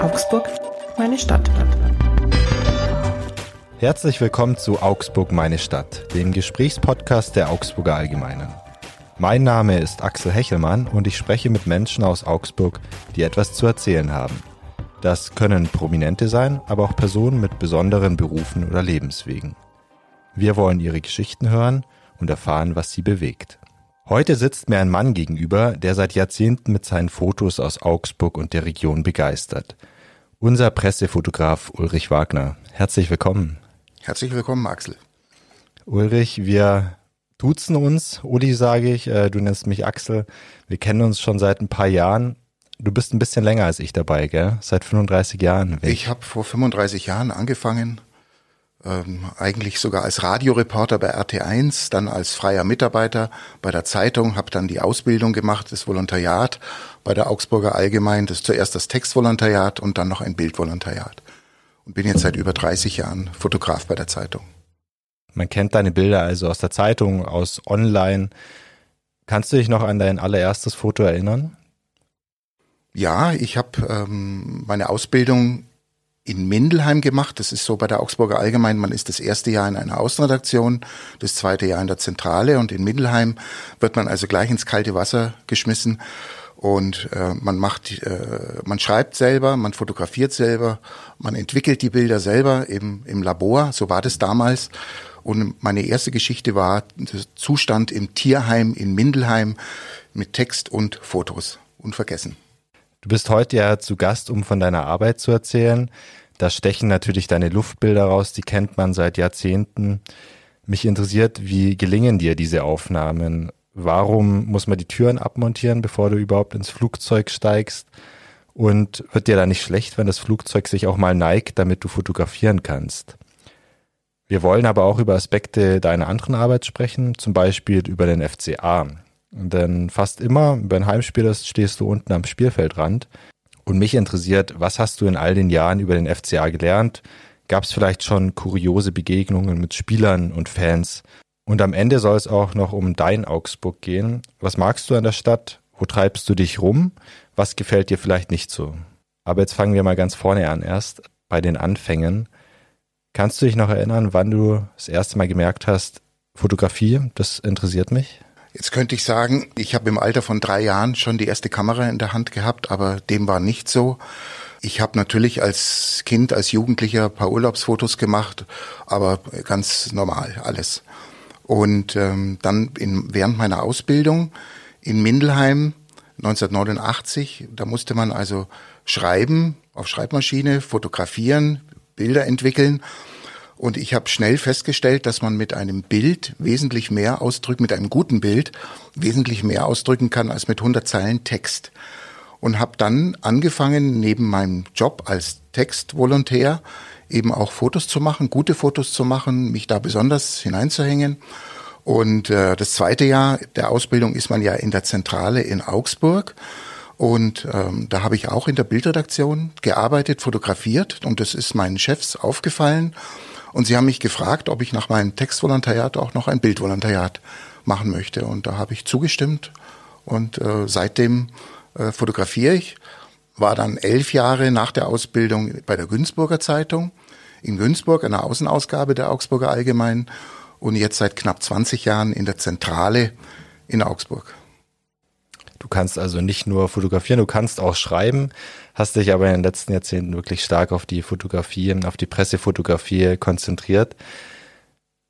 Augsburg, meine Stadt. Herzlich willkommen zu Augsburg, meine Stadt, dem Gesprächspodcast der Augsburger Allgemeinen. Mein Name ist Axel Hechelmann und ich spreche mit Menschen aus Augsburg, die etwas zu erzählen haben. Das können Prominente sein, aber auch Personen mit besonderen Berufen oder Lebenswegen. Wir wollen ihre Geschichten hören und erfahren, was sie bewegt. Heute sitzt mir ein Mann gegenüber, der seit Jahrzehnten mit seinen Fotos aus Augsburg und der Region begeistert. Unser Pressefotograf Ulrich Wagner. Herzlich willkommen. Herzlich willkommen, Axel. Ulrich, wir duzen uns. Uli sage ich, äh, du nennst mich Axel. Wir kennen uns schon seit ein paar Jahren. Du bist ein bisschen länger als ich dabei, gell? Seit 35 Jahren. Weg. Ich habe vor 35 Jahren angefangen ähm, eigentlich sogar als Radioreporter bei RT1, dann als freier Mitarbeiter bei der Zeitung, habe dann die Ausbildung gemacht, das Volontariat bei der Augsburger Allgemein, das zuerst das Textvolontariat und dann noch ein Bildvolontariat. Und bin jetzt seit über 30 Jahren Fotograf bei der Zeitung. Man kennt deine Bilder also aus der Zeitung, aus Online. Kannst du dich noch an dein allererstes Foto erinnern? Ja, ich habe ähm, meine Ausbildung in Mindelheim gemacht. Das ist so bei der Augsburger Allgemein. Man ist das erste Jahr in einer Außenredaktion, das zweite Jahr in der Zentrale und in Mindelheim wird man also gleich ins kalte Wasser geschmissen und äh, man macht, äh, man schreibt selber, man fotografiert selber, man entwickelt die Bilder selber im, im Labor. So war das damals. Und meine erste Geschichte war Zustand im Tierheim in Mindelheim mit Text und Fotos. Unvergessen. Du bist heute ja zu Gast, um von deiner Arbeit zu erzählen. Da stechen natürlich deine Luftbilder raus, die kennt man seit Jahrzehnten. Mich interessiert, wie gelingen dir diese Aufnahmen? Warum muss man die Türen abmontieren, bevor du überhaupt ins Flugzeug steigst? Und wird dir da nicht schlecht, wenn das Flugzeug sich auch mal neigt, damit du fotografieren kannst? Wir wollen aber auch über Aspekte deiner anderen Arbeit sprechen, zum Beispiel über den FCA. Denn fast immer, wenn Heimspiel ist, stehst du unten am Spielfeldrand und mich interessiert, was hast du in all den Jahren über den FCA gelernt? Gab es vielleicht schon kuriose Begegnungen mit Spielern und Fans? Und am Ende soll es auch noch um dein Augsburg gehen. Was magst du an der Stadt? Wo treibst du dich rum? Was gefällt dir vielleicht nicht so? Aber jetzt fangen wir mal ganz vorne an, erst bei den Anfängen. Kannst du dich noch erinnern, wann du das erste Mal gemerkt hast, Fotografie, das interessiert mich? Jetzt könnte ich sagen, ich habe im Alter von drei Jahren schon die erste Kamera in der Hand gehabt, aber dem war nicht so. Ich habe natürlich als Kind, als Jugendlicher ein paar Urlaubsfotos gemacht, aber ganz normal alles. Und ähm, dann in, während meiner Ausbildung in Mindelheim 1989, da musste man also schreiben auf Schreibmaschine, fotografieren, Bilder entwickeln. Und ich habe schnell festgestellt, dass man mit einem Bild wesentlich mehr ausdrücken, mit einem guten Bild wesentlich mehr ausdrücken kann als mit 100 Zeilen Text. Und habe dann angefangen, neben meinem Job als Textvolontär eben auch Fotos zu machen, gute Fotos zu machen, mich da besonders hineinzuhängen. Und äh, das zweite Jahr der Ausbildung ist man ja in der Zentrale in Augsburg. Und ähm, da habe ich auch in der Bildredaktion gearbeitet, fotografiert und das ist meinen Chefs aufgefallen. Und sie haben mich gefragt, ob ich nach meinem Textvolontariat auch noch ein Bildvolontariat machen möchte. Und da habe ich zugestimmt. Und äh, seitdem äh, fotografiere ich. War dann elf Jahre nach der Ausbildung bei der Günzburger Zeitung in Günzburg, einer Außenausgabe der Augsburger Allgemein. Und jetzt seit knapp 20 Jahren in der Zentrale in Augsburg. Du kannst also nicht nur fotografieren, du kannst auch schreiben, hast dich aber in den letzten Jahrzehnten wirklich stark auf die Fotografie, auf die Pressefotografie konzentriert.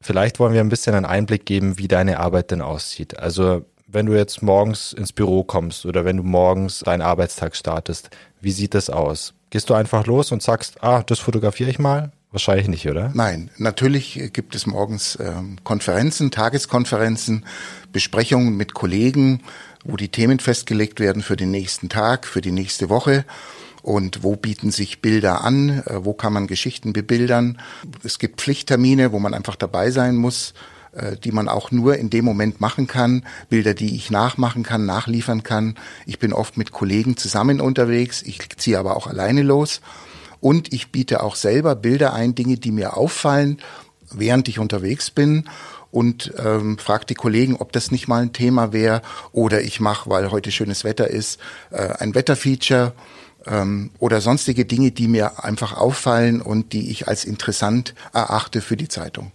Vielleicht wollen wir ein bisschen einen Einblick geben, wie deine Arbeit denn aussieht. Also wenn du jetzt morgens ins Büro kommst oder wenn du morgens deinen Arbeitstag startest, wie sieht das aus? Gehst du einfach los und sagst, ah, das fotografiere ich mal? Wahrscheinlich nicht, oder? Nein, natürlich gibt es morgens ähm, Konferenzen, Tageskonferenzen, Besprechungen mit Kollegen, wo die Themen festgelegt werden für den nächsten Tag, für die nächste Woche. Und wo bieten sich Bilder an, äh, wo kann man Geschichten bebildern. Es gibt Pflichttermine, wo man einfach dabei sein muss, äh, die man auch nur in dem Moment machen kann, Bilder, die ich nachmachen kann, nachliefern kann. Ich bin oft mit Kollegen zusammen unterwegs, ich ziehe aber auch alleine los. Und ich biete auch selber Bilder ein, Dinge, die mir auffallen, während ich unterwegs bin und ähm, frage die Kollegen, ob das nicht mal ein Thema wäre. Oder ich mache, weil heute schönes Wetter ist, äh, ein Wetterfeature ähm, oder sonstige Dinge, die mir einfach auffallen und die ich als interessant erachte für die Zeitung.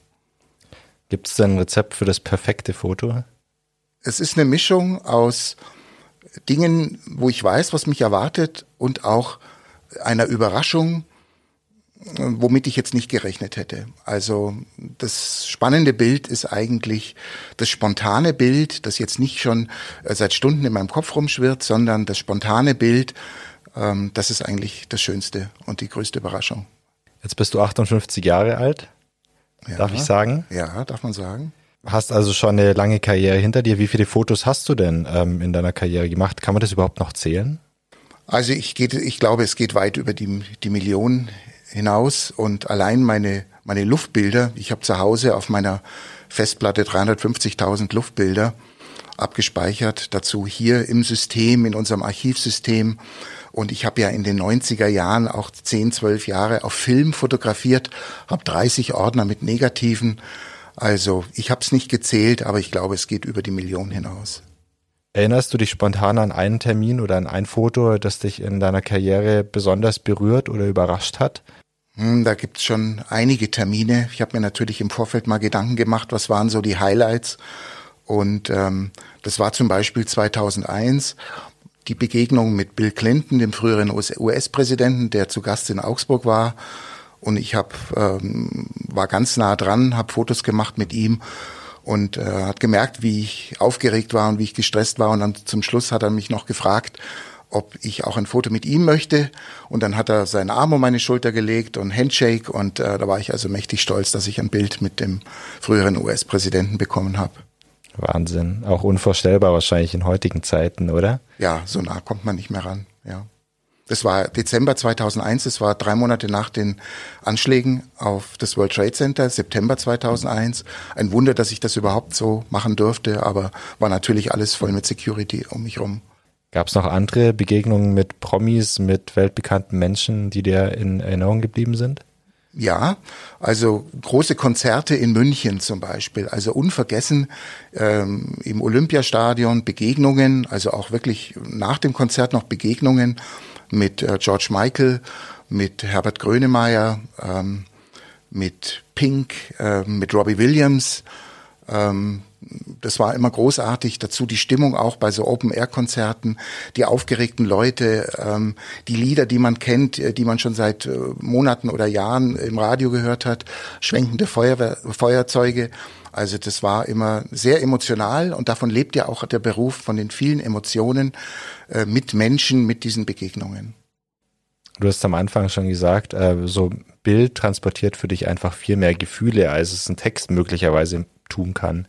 Gibt es denn ein Rezept für das perfekte Foto? Es ist eine Mischung aus Dingen, wo ich weiß, was mich erwartet und auch einer Überraschung, womit ich jetzt nicht gerechnet hätte. Also das spannende Bild ist eigentlich das spontane Bild, das jetzt nicht schon äh, seit Stunden in meinem Kopf rumschwirrt, sondern das spontane Bild, ähm, das ist eigentlich das Schönste und die größte Überraschung. Jetzt bist du 58 Jahre alt, Ja. darf ich sagen. Ja, darf man sagen. Hast also schon eine lange Karriere hinter dir. Wie viele Fotos hast du denn ähm, in deiner Karriere gemacht? Kann man das überhaupt noch zählen? Also ich, geht, ich glaube, es geht weit über die, die Millionen hinaus und allein meine, meine Luftbilder, ich habe zu Hause auf meiner Festplatte 350.000 Luftbilder abgespeichert, dazu hier im System, in unserem Archivsystem. Und ich habe ja in den 90er Jahren auch 10, 12 Jahre auf Film fotografiert, habe 30 Ordner mit Negativen. Also ich habe es nicht gezählt, aber ich glaube, es geht über die Million hinaus. Erinnerst du dich spontan an einen Termin oder an ein Foto, das dich in deiner Karriere besonders berührt oder überrascht hat? Hm, Da gibt's schon einige Termine. Ich habe mir natürlich im Vorfeld mal Gedanken gemacht, was waren so die Highlights. Und ähm, das war zum Beispiel 2001 die Begegnung mit Bill Clinton, dem früheren US-Präsidenten, der zu Gast in Augsburg war. Und ich hab, ähm, war ganz nah dran, habe Fotos gemacht mit ihm und äh, hat gemerkt, wie ich aufgeregt war und wie ich gestresst war. Und dann zum Schluss hat er mich noch gefragt, ob ich auch ein Foto mit ihm möchte. Und dann hat er seinen Arm um meine Schulter gelegt und Handshake. Und äh, da war ich also mächtig stolz, dass ich ein Bild mit dem früheren US-Präsidenten bekommen habe. Wahnsinn. Auch unvorstellbar wahrscheinlich in heutigen Zeiten, oder? Ja, so nah kommt man nicht mehr ran. Ja. Das war Dezember 2001, das war drei Monate nach den Anschlägen auf das World Trade Center, September 2001. Ein Wunder, dass ich das überhaupt so machen durfte, aber war natürlich alles voll mit Security um mich rum. Gab es noch andere Begegnungen mit Promis, mit weltbekannten Menschen, die dir in Erinnerung geblieben sind? Ja, also große Konzerte in München zum Beispiel, also unvergessen ähm, im Olympiastadion Begegnungen, also auch wirklich nach dem Konzert noch Begegnungen mit äh, George Michael, mit Herbert Grönemeyer, ähm, mit Pink, äh, mit Robbie Williams. Ähm, das war immer großartig. Dazu die Stimmung auch bei so Open-Air-Konzerten, die aufgeregten Leute, ähm, die Lieder, die man kennt, äh, die man schon seit äh, Monaten oder Jahren im Radio gehört hat, schwenkende Feuerwehr, Feuerzeuge. Also das war immer sehr emotional und davon lebt ja auch der Beruf von den vielen Emotionen äh, mit Menschen, mit diesen Begegnungen. Du hast am Anfang schon gesagt, äh, so Bild transportiert für dich einfach viel mehr Gefühle, als es ein Text möglicherweise tun kann.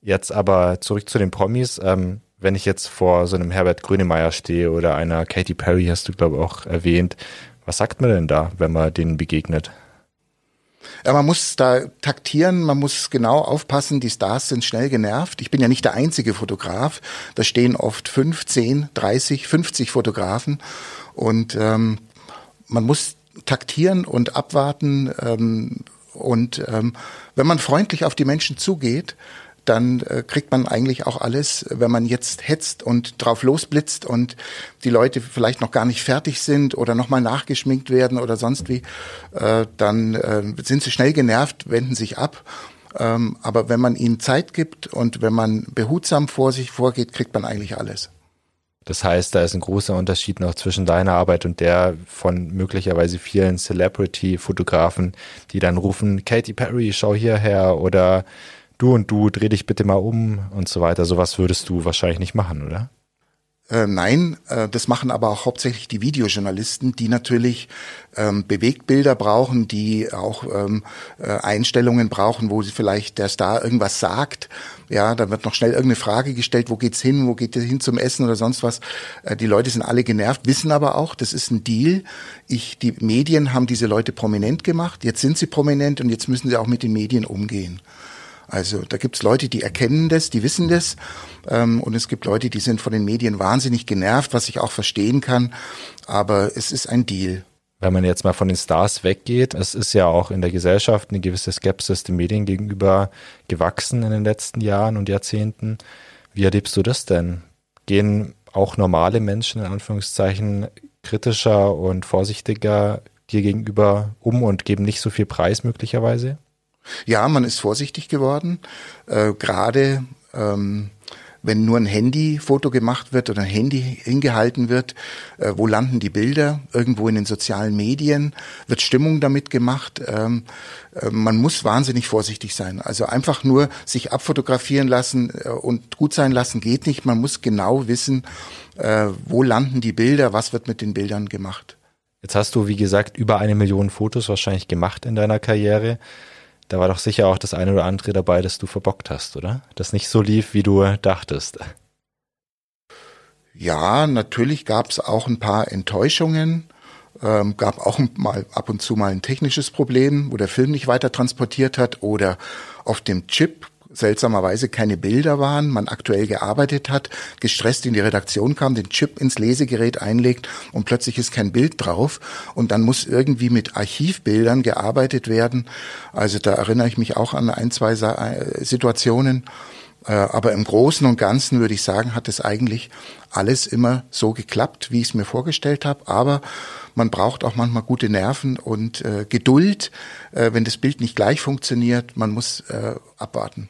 Jetzt aber zurück zu den Promis. Ähm, wenn ich jetzt vor so einem Herbert Grönemeyer stehe oder einer Katy Perry, hast du glaube ich auch erwähnt, was sagt man denn da, wenn man denen begegnet? Ja, man muss da taktieren, man muss genau aufpassen, die Stars sind schnell genervt. Ich bin ja nicht der einzige Fotograf, da stehen oft 5, 10, 30, 50 Fotografen und ähm, man muss taktieren und abwarten ähm, und ähm, wenn man freundlich auf die Menschen zugeht, dann äh, kriegt man eigentlich auch alles, wenn man jetzt hetzt und drauf losblitzt und die Leute vielleicht noch gar nicht fertig sind oder nochmal nachgeschminkt werden oder sonst wie, äh, dann äh, sind sie schnell genervt, wenden sich ab. Ähm, aber wenn man ihnen Zeit gibt und wenn man behutsam vor sich vorgeht, kriegt man eigentlich alles. Das heißt, da ist ein großer Unterschied noch zwischen deiner Arbeit und der von möglicherweise vielen Celebrity-Fotografen, die dann rufen, Katy Perry, schau hierher oder du und du, dreh dich bitte mal um und so weiter. Sowas würdest du wahrscheinlich nicht machen, oder? Äh, nein, äh, das machen aber auch hauptsächlich die Videojournalisten, die natürlich ähm, Bewegtbilder brauchen, die auch ähm, äh, Einstellungen brauchen, wo sie vielleicht der Star irgendwas sagt. Ja, da wird noch schnell irgendeine Frage gestellt, wo geht's hin, wo geht es hin zum Essen oder sonst was. Äh, die Leute sind alle genervt, wissen aber auch, das ist ein Deal. Ich, die Medien haben diese Leute prominent gemacht. Jetzt sind sie prominent und jetzt müssen sie auch mit den Medien umgehen. Also da gibt's Leute, die erkennen das, die wissen das. Ähm, und es gibt Leute, die sind von den Medien wahnsinnig genervt, was ich auch verstehen kann. Aber es ist ein Deal. Wenn man jetzt mal von den Stars weggeht, es ist ja auch in der Gesellschaft eine gewisse Skepsis den Medien gegenüber gewachsen in den letzten Jahren und Jahrzehnten. Wie erlebst du das denn? Gehen auch normale Menschen in Anführungszeichen kritischer und vorsichtiger dir gegenüber um und geben nicht so viel Preis möglicherweise? Ja, man ist vorsichtig geworden. Äh, Gerade ähm, wenn nur ein Handyfoto gemacht wird oder ein Handy hingehalten wird, äh, wo landen die Bilder? Irgendwo in den sozialen Medien wird Stimmung damit gemacht. Ähm, äh, man muss wahnsinnig vorsichtig sein. Also einfach nur sich abfotografieren lassen äh, und gut sein lassen geht nicht. Man muss genau wissen, äh, wo landen die Bilder, was wird mit den Bildern gemacht. Jetzt hast du, wie gesagt, über eine Million Fotos wahrscheinlich gemacht in deiner Karriere. Da war doch sicher auch das eine oder andere dabei, das du verbockt hast, oder? Das nicht so lief, wie du dachtest. Ja, natürlich gab es auch ein paar Enttäuschungen. Ähm, gab auch mal ab und zu mal ein technisches Problem, wo der Film nicht weiter transportiert hat oder auf dem Chip seltsamerweise keine Bilder waren, man aktuell gearbeitet hat, gestresst in die Redaktion kam, den Chip ins Lesegerät einlegt und plötzlich ist kein Bild drauf und dann muss irgendwie mit Archivbildern gearbeitet werden. Also da erinnere ich mich auch an ein, zwei äh, Situationen. Äh, aber im Großen und Ganzen würde ich sagen, hat es eigentlich alles immer so geklappt, wie ich es mir vorgestellt habe. Aber man braucht auch manchmal gute Nerven und äh, Geduld, äh, wenn das Bild nicht gleich funktioniert. Man muss äh, abwarten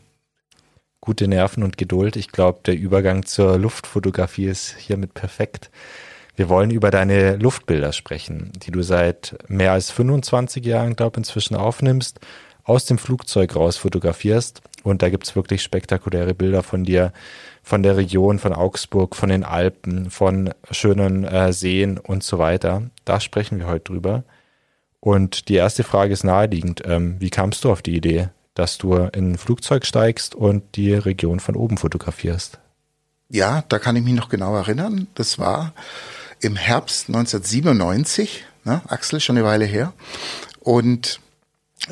gute Nerven und Geduld. Ich glaube, der Übergang zur Luftfotografie ist hiermit perfekt. Wir wollen über deine Luftbilder sprechen, die du seit mehr als 25 Jahren, glaube ich, inzwischen aufnimmst, aus dem Flugzeug raus fotografierst. Und da gibt's wirklich spektakuläre Bilder von dir, von der Region, von Augsburg, von den Alpen, von schönen äh, Seen und so weiter. Da sprechen wir heute drüber. Und die erste Frage ist naheliegend. Ähm, wie kamst du auf die Idee, dass du in ein Flugzeug steigst und die Region von oben fotografierst. Ja, da kann ich mich noch genau erinnern. Das war im Herbst 1997, ne, Axel, schon eine Weile her. Und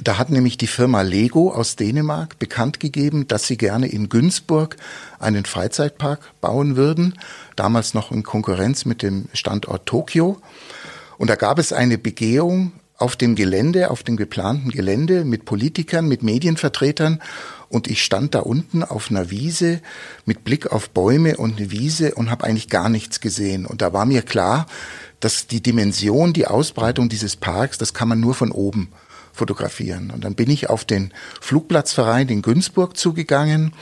da hat nämlich die Firma Lego aus Dänemark bekannt gegeben, dass sie gerne in Günzburg einen Freizeitpark bauen würden, damals noch in Konkurrenz mit dem Standort Tokio. Und da gab es eine Begehung auf dem Gelände, auf dem geplanten Gelände mit Politikern, mit Medienvertretern und ich stand da unten auf einer Wiese mit Blick auf Bäume und eine Wiese und habe eigentlich gar nichts gesehen. Und da war mir klar, dass die Dimension, die Ausbreitung dieses Parks, das kann man nur von oben fotografieren. Und dann bin ich auf den Flugplatzverein in Günzburg zugegangen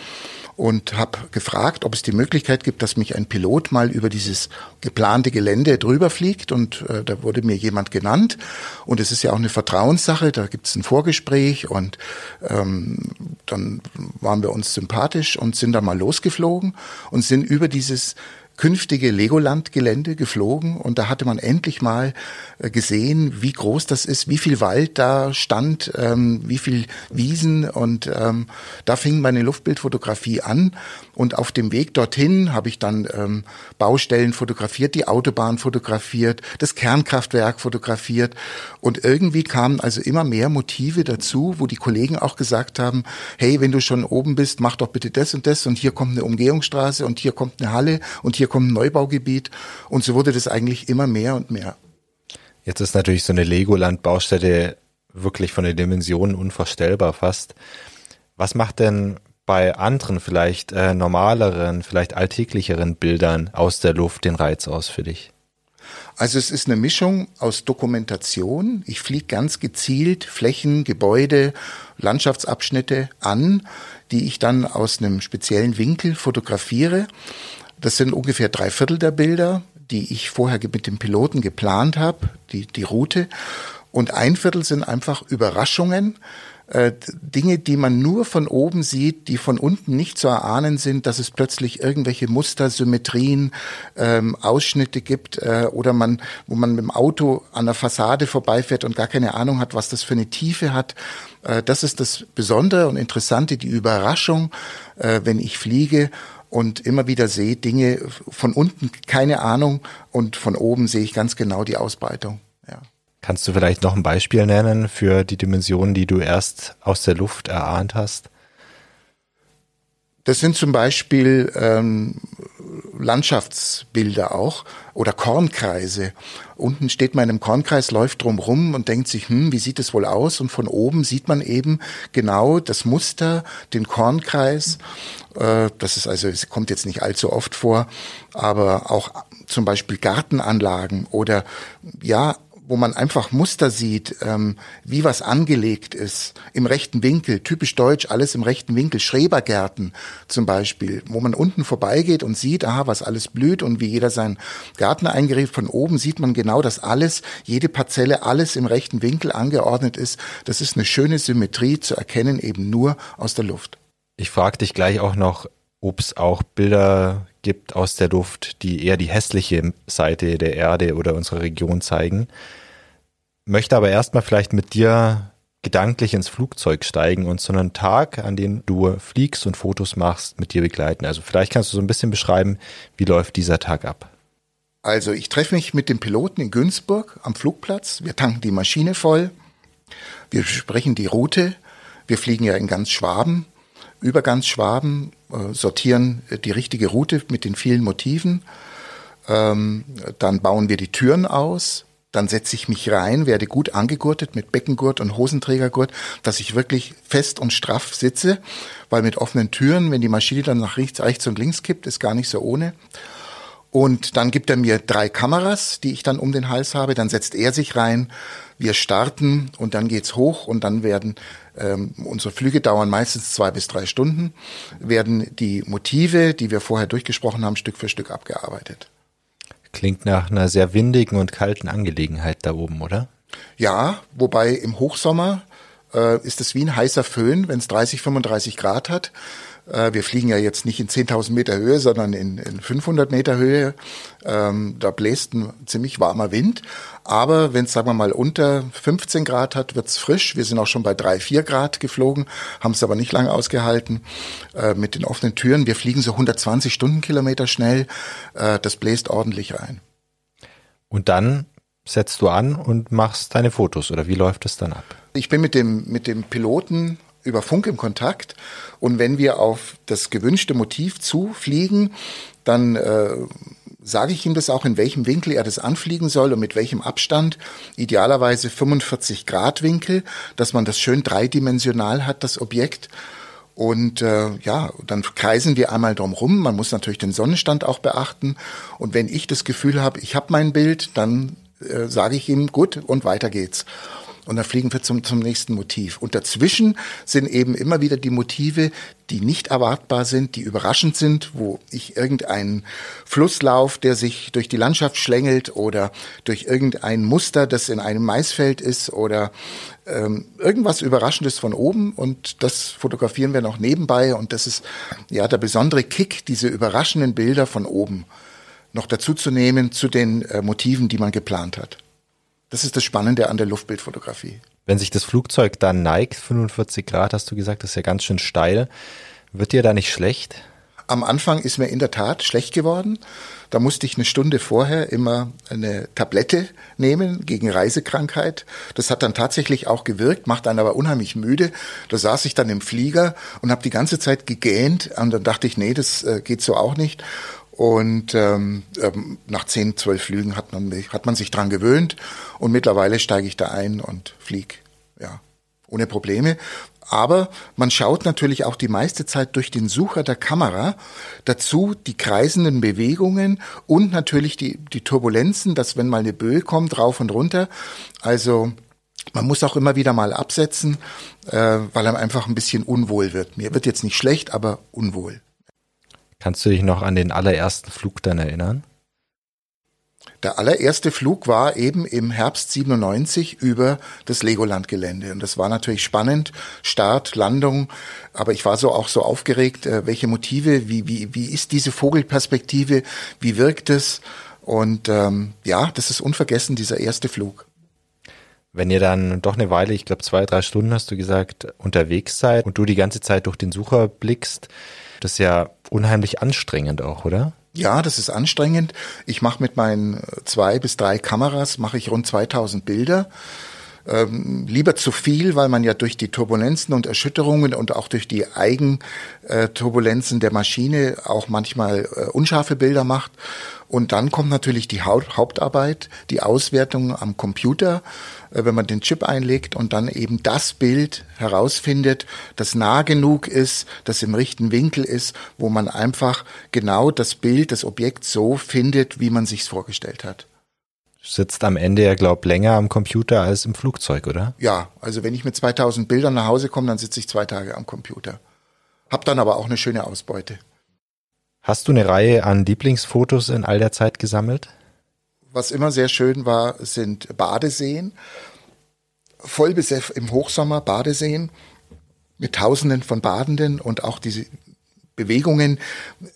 und habe gefragt, ob es die Möglichkeit gibt, dass mich ein Pilot mal über dieses geplante Gelände drüber fliegt. Und äh, da wurde mir jemand genannt. Und es ist ja auch eine Vertrauenssache. Da gibt es ein Vorgespräch und ähm, dann waren wir uns sympathisch und sind da mal losgeflogen und sind über dieses künftige Legoland-Gelände geflogen. Und da hatte man endlich mal äh, gesehen, wie groß das ist, wie viel Wald da stand, ähm, wie viel Wiesen. Und ähm, da fing meine Luftbildfotografie an und auf dem Weg dorthin habe ich dann ähm, Baustellen fotografiert, die Autobahn fotografiert, das Kernkraftwerk fotografiert und irgendwie kamen also immer mehr Motive dazu, wo die Kollegen auch gesagt haben, hey, wenn du schon oben bist, mach doch bitte das und das und hier kommt eine Umgehungsstraße und hier kommt eine Halle und hier kommt ein Neubaugebiet und so wurde das eigentlich immer mehr und mehr. Jetzt ist natürlich so eine Legoland-Baustelle wirklich von den Dimensionen unvorstellbar fast. Was macht denn bei anderen vielleicht äh, normaleren, vielleicht alltäglicheren Bildern aus der Luft den Reiz aus für dich? Also es ist eine Mischung aus Dokumentation. Ich fliege ganz gezielt Flächen, Gebäude, Landschaftsabschnitte an, die ich dann aus einem speziellen Winkel fotografiere. Das sind ungefähr drei Viertel der Bilder, die ich vorher mit dem Piloten geplant habe, die, die Route. Und ein Viertel sind einfach Überraschungen, Dinge, die man nur von oben sieht, die von unten nicht zu erahnen sind, dass es plötzlich irgendwelche Muster, Symmetrien, ähm, Ausschnitte gibt äh, oder man, wo man mit dem Auto an der Fassade vorbeifährt und gar keine Ahnung hat, was das für eine Tiefe hat. Äh, das ist das Besondere und Interessante, die Überraschung, äh, wenn ich fliege und immer wieder sehe Dinge von unten keine Ahnung und von oben sehe ich ganz genau die Ausbreitung. Kannst du vielleicht noch ein Beispiel nennen für die Dimensionen, die du erst aus der Luft erahnt hast? Das sind zum Beispiel ähm, Landschaftsbilder auch oder Kornkreise. Unten steht man einem Kornkreis, läuft drum rum und denkt sich, hm, wie sieht es wohl aus? Und von oben sieht man eben genau das Muster, den Kornkreis. Äh, das ist also, es kommt jetzt nicht allzu oft vor, aber auch zum Beispiel Gartenanlagen oder ja wo man einfach Muster sieht, ähm, wie was angelegt ist, im rechten Winkel, typisch deutsch, alles im rechten Winkel, Schrebergärten zum Beispiel, wo man unten vorbeigeht und sieht, aha, was alles blüht und wie jeder seinen Garten eingerichtet. Von oben sieht man genau, dass alles, jede Parzelle, alles im rechten Winkel angeordnet ist. Das ist eine schöne Symmetrie zu erkennen, eben nur aus der Luft. Ich frage dich gleich auch noch, ob es auch Bilder gibt aus der Luft, die eher die hässliche Seite der Erde oder unserer Region zeigen. Möchte aber erstmal vielleicht mit dir gedanklich ins Flugzeug steigen und so einen Tag, an dem du fliegst und Fotos machst, mit dir begleiten. Also vielleicht kannst du so ein bisschen beschreiben, wie läuft dieser Tag ab. Also ich treffe mich mit dem Piloten in Günzburg am Flugplatz. Wir tanken die Maschine voll. Wir besprechen die Route. Wir fliegen ja in ganz Schwaben über ganz Schwaben, äh, sortieren die richtige Route mit den vielen Motiven. Ähm, dann bauen wir die Türen aus. Dann setze ich mich rein, werde gut angegurtet mit Beckengurt und Hosenträgergurt, dass ich wirklich fest und straff sitze, weil mit offenen Türen, wenn die Maschine dann nach rechts, rechts und links kippt, ist gar nicht so ohne. Und dann gibt er mir drei Kameras, die ich dann um den Hals habe. Dann setzt er sich rein. Wir starten und dann geht's hoch und dann werden ähm, unsere Flüge dauern meistens zwei bis drei Stunden, werden die Motive, die wir vorher durchgesprochen haben, Stück für Stück abgearbeitet. Klingt nach einer sehr windigen und kalten Angelegenheit da oben, oder? Ja, wobei im Hochsommer äh, ist es wie ein heißer Föhn, wenn es 30, 35 Grad hat. Äh, wir fliegen ja jetzt nicht in 10.000 Meter Höhe, sondern in, in 500 Meter Höhe. Ähm, da bläst ein ziemlich warmer Wind. Aber wenn es, sagen wir mal, unter 15 Grad hat, wird's frisch. Wir sind auch schon bei 3, 4 Grad geflogen, haben es aber nicht lange ausgehalten äh, mit den offenen Türen. Wir fliegen so 120 Stundenkilometer schnell. Äh, das bläst ordentlich rein. Und dann setzt du an und machst deine Fotos oder wie läuft es dann ab? Ich bin mit dem, mit dem Piloten über Funk im Kontakt. Und wenn wir auf das gewünschte Motiv zufliegen, dann äh, sage ich ihm das auch, in welchem Winkel er das anfliegen soll und mit welchem Abstand. Idealerweise 45 Grad Winkel, dass man das schön dreidimensional hat, das Objekt. Und äh, ja, dann kreisen wir einmal drum rum. Man muss natürlich den Sonnenstand auch beachten. Und wenn ich das Gefühl habe, ich habe mein Bild, dann äh, sage ich ihm, gut, und weiter geht's und dann fliegen wir zum, zum nächsten Motiv. Und dazwischen sind eben immer wieder die Motive, die nicht erwartbar sind, die überraschend sind, wo ich irgendeinen Flusslauf, der sich durch die Landschaft schlängelt oder durch irgendein Muster, das in einem Maisfeld ist oder ähm, irgendwas Überraschendes von oben und das fotografieren wir noch nebenbei und das ist ja der besondere Kick, diese überraschenden Bilder von oben noch dazu zu nehmen zu den äh, Motiven, die man geplant hat. Das ist das Spannende an der Luftbildfotografie. Wenn sich das Flugzeug dann neigt, 45 Grad hast du gesagt, das ist ja ganz schön steil, wird dir da nicht schlecht? Am Anfang ist mir in der Tat schlecht geworden. Da musste ich eine Stunde vorher immer eine Tablette nehmen gegen Reisekrankheit. Das hat dann tatsächlich auch gewirkt, macht einen aber unheimlich müde. Da saß ich dann im Flieger und habe die ganze Zeit gegähnt und dann dachte ich, nee, das äh, geht so auch nicht. Und ähm, ähm, nach zehn, zwölf Flügen hat man, mich, hat man sich dran gewöhnt und mittlerweile steige ich da ein und flieg, ja, ohne Probleme. Aber man schaut natürlich auch die meiste Zeit durch den Sucher der Kamera. Dazu die kreisenden Bewegungen und natürlich die, die Turbulenzen, dass wenn mal eine Böe kommt, rauf und runter. Also man muss auch immer wieder mal absetzen, äh, weil einem einfach ein bisschen unwohl wird. Mir wird jetzt nicht schlecht, aber unwohl. Kannst du dich noch an den allerersten Flug dann erinnern? Der allererste Flug war eben im Herbst 97 über das Legoland-Gelände. Und das war natürlich spannend. Start, Landung. Aber ich war so auch so aufgeregt, äh, welche Motive, wie, wie, wie ist diese Vogelperspektive, wie wirkt es? Und ähm, ja, das ist unvergessen, dieser erste Flug. Wenn ihr dann doch eine Weile, ich glaube zwei, drei Stunden hast du gesagt, unterwegs seid und du die ganze Zeit durch den Sucher blickst, das ist ja unheimlich anstrengend auch, oder? Ja, das ist anstrengend. Ich mache mit meinen zwei bis drei Kameras mache ich rund 2000 Bilder. Ähm, lieber zu viel, weil man ja durch die Turbulenzen und Erschütterungen und auch durch die Eigenturbulenzen der Maschine auch manchmal äh, unscharfe Bilder macht. Und dann kommt natürlich die Hauptarbeit, die Auswertung am Computer, äh, wenn man den Chip einlegt und dann eben das Bild herausfindet, das nah genug ist, das im richtigen Winkel ist, wo man einfach genau das Bild, das Objekt so findet, wie man sich's vorgestellt hat sitzt am Ende ja, glaub, länger am Computer als im Flugzeug, oder? Ja, also wenn ich mit 2000 Bildern nach Hause komme, dann sitze ich zwei Tage am Computer. Hab dann aber auch eine schöne Ausbeute. Hast du eine Reihe an Lieblingsfotos in all der Zeit gesammelt? Was immer sehr schön war, sind Badeseen. Voll bis im Hochsommer Badeseen mit Tausenden von Badenden und auch diese Bewegungen,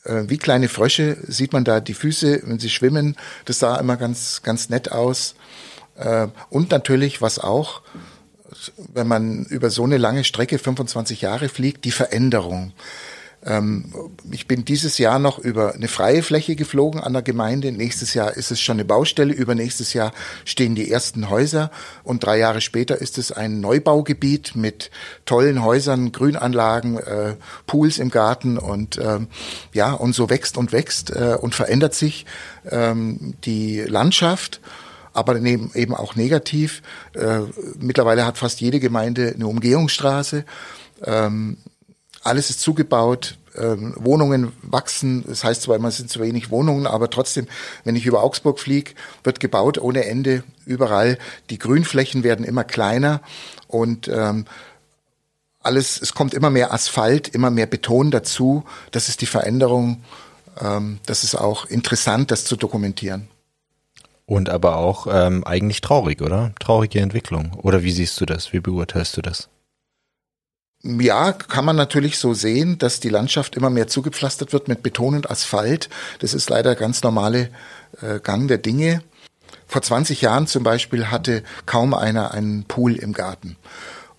äh, wie kleine Frösche, sieht man da die Füße, wenn sie schwimmen. Das sah immer ganz, ganz nett aus. Äh, und natürlich, was auch, wenn man über so eine lange Strecke 25 Jahre fliegt, die Veränderung. Ähm, ich bin dieses Jahr noch über eine freie Fläche geflogen an der Gemeinde. Nächstes Jahr ist es schon eine Baustelle. Übernächstes Jahr stehen die ersten Häuser. Und drei Jahre später ist es ein Neubaugebiet mit tollen Häusern, Grünanlagen, äh, Pools im Garten. Und ähm, ja, und so wächst und wächst äh, und verändert sich ähm, die Landschaft aber eben auch negativ. Äh, mittlerweile hat fast jede Gemeinde eine Umgehungsstraße. Alles ist zugebaut, ähm, Wohnungen wachsen. Das heißt zwar immer, es sind zu wenig Wohnungen, aber trotzdem, wenn ich über Augsburg fliege, wird gebaut ohne Ende überall. Die Grünflächen werden immer kleiner und ähm, alles, es kommt immer mehr Asphalt, immer mehr Beton dazu. Das ist die Veränderung. Ähm, das ist auch interessant, das zu dokumentieren. Und aber auch ähm, eigentlich traurig, oder? Traurige Entwicklung. Oder wie siehst du das? Wie beurteilst du das? Ja, kann man natürlich so sehen, dass die Landschaft immer mehr zugepflastert wird mit Beton und Asphalt. Das ist leider ganz normale äh, Gang der Dinge. Vor 20 Jahren zum Beispiel hatte kaum einer einen Pool im Garten.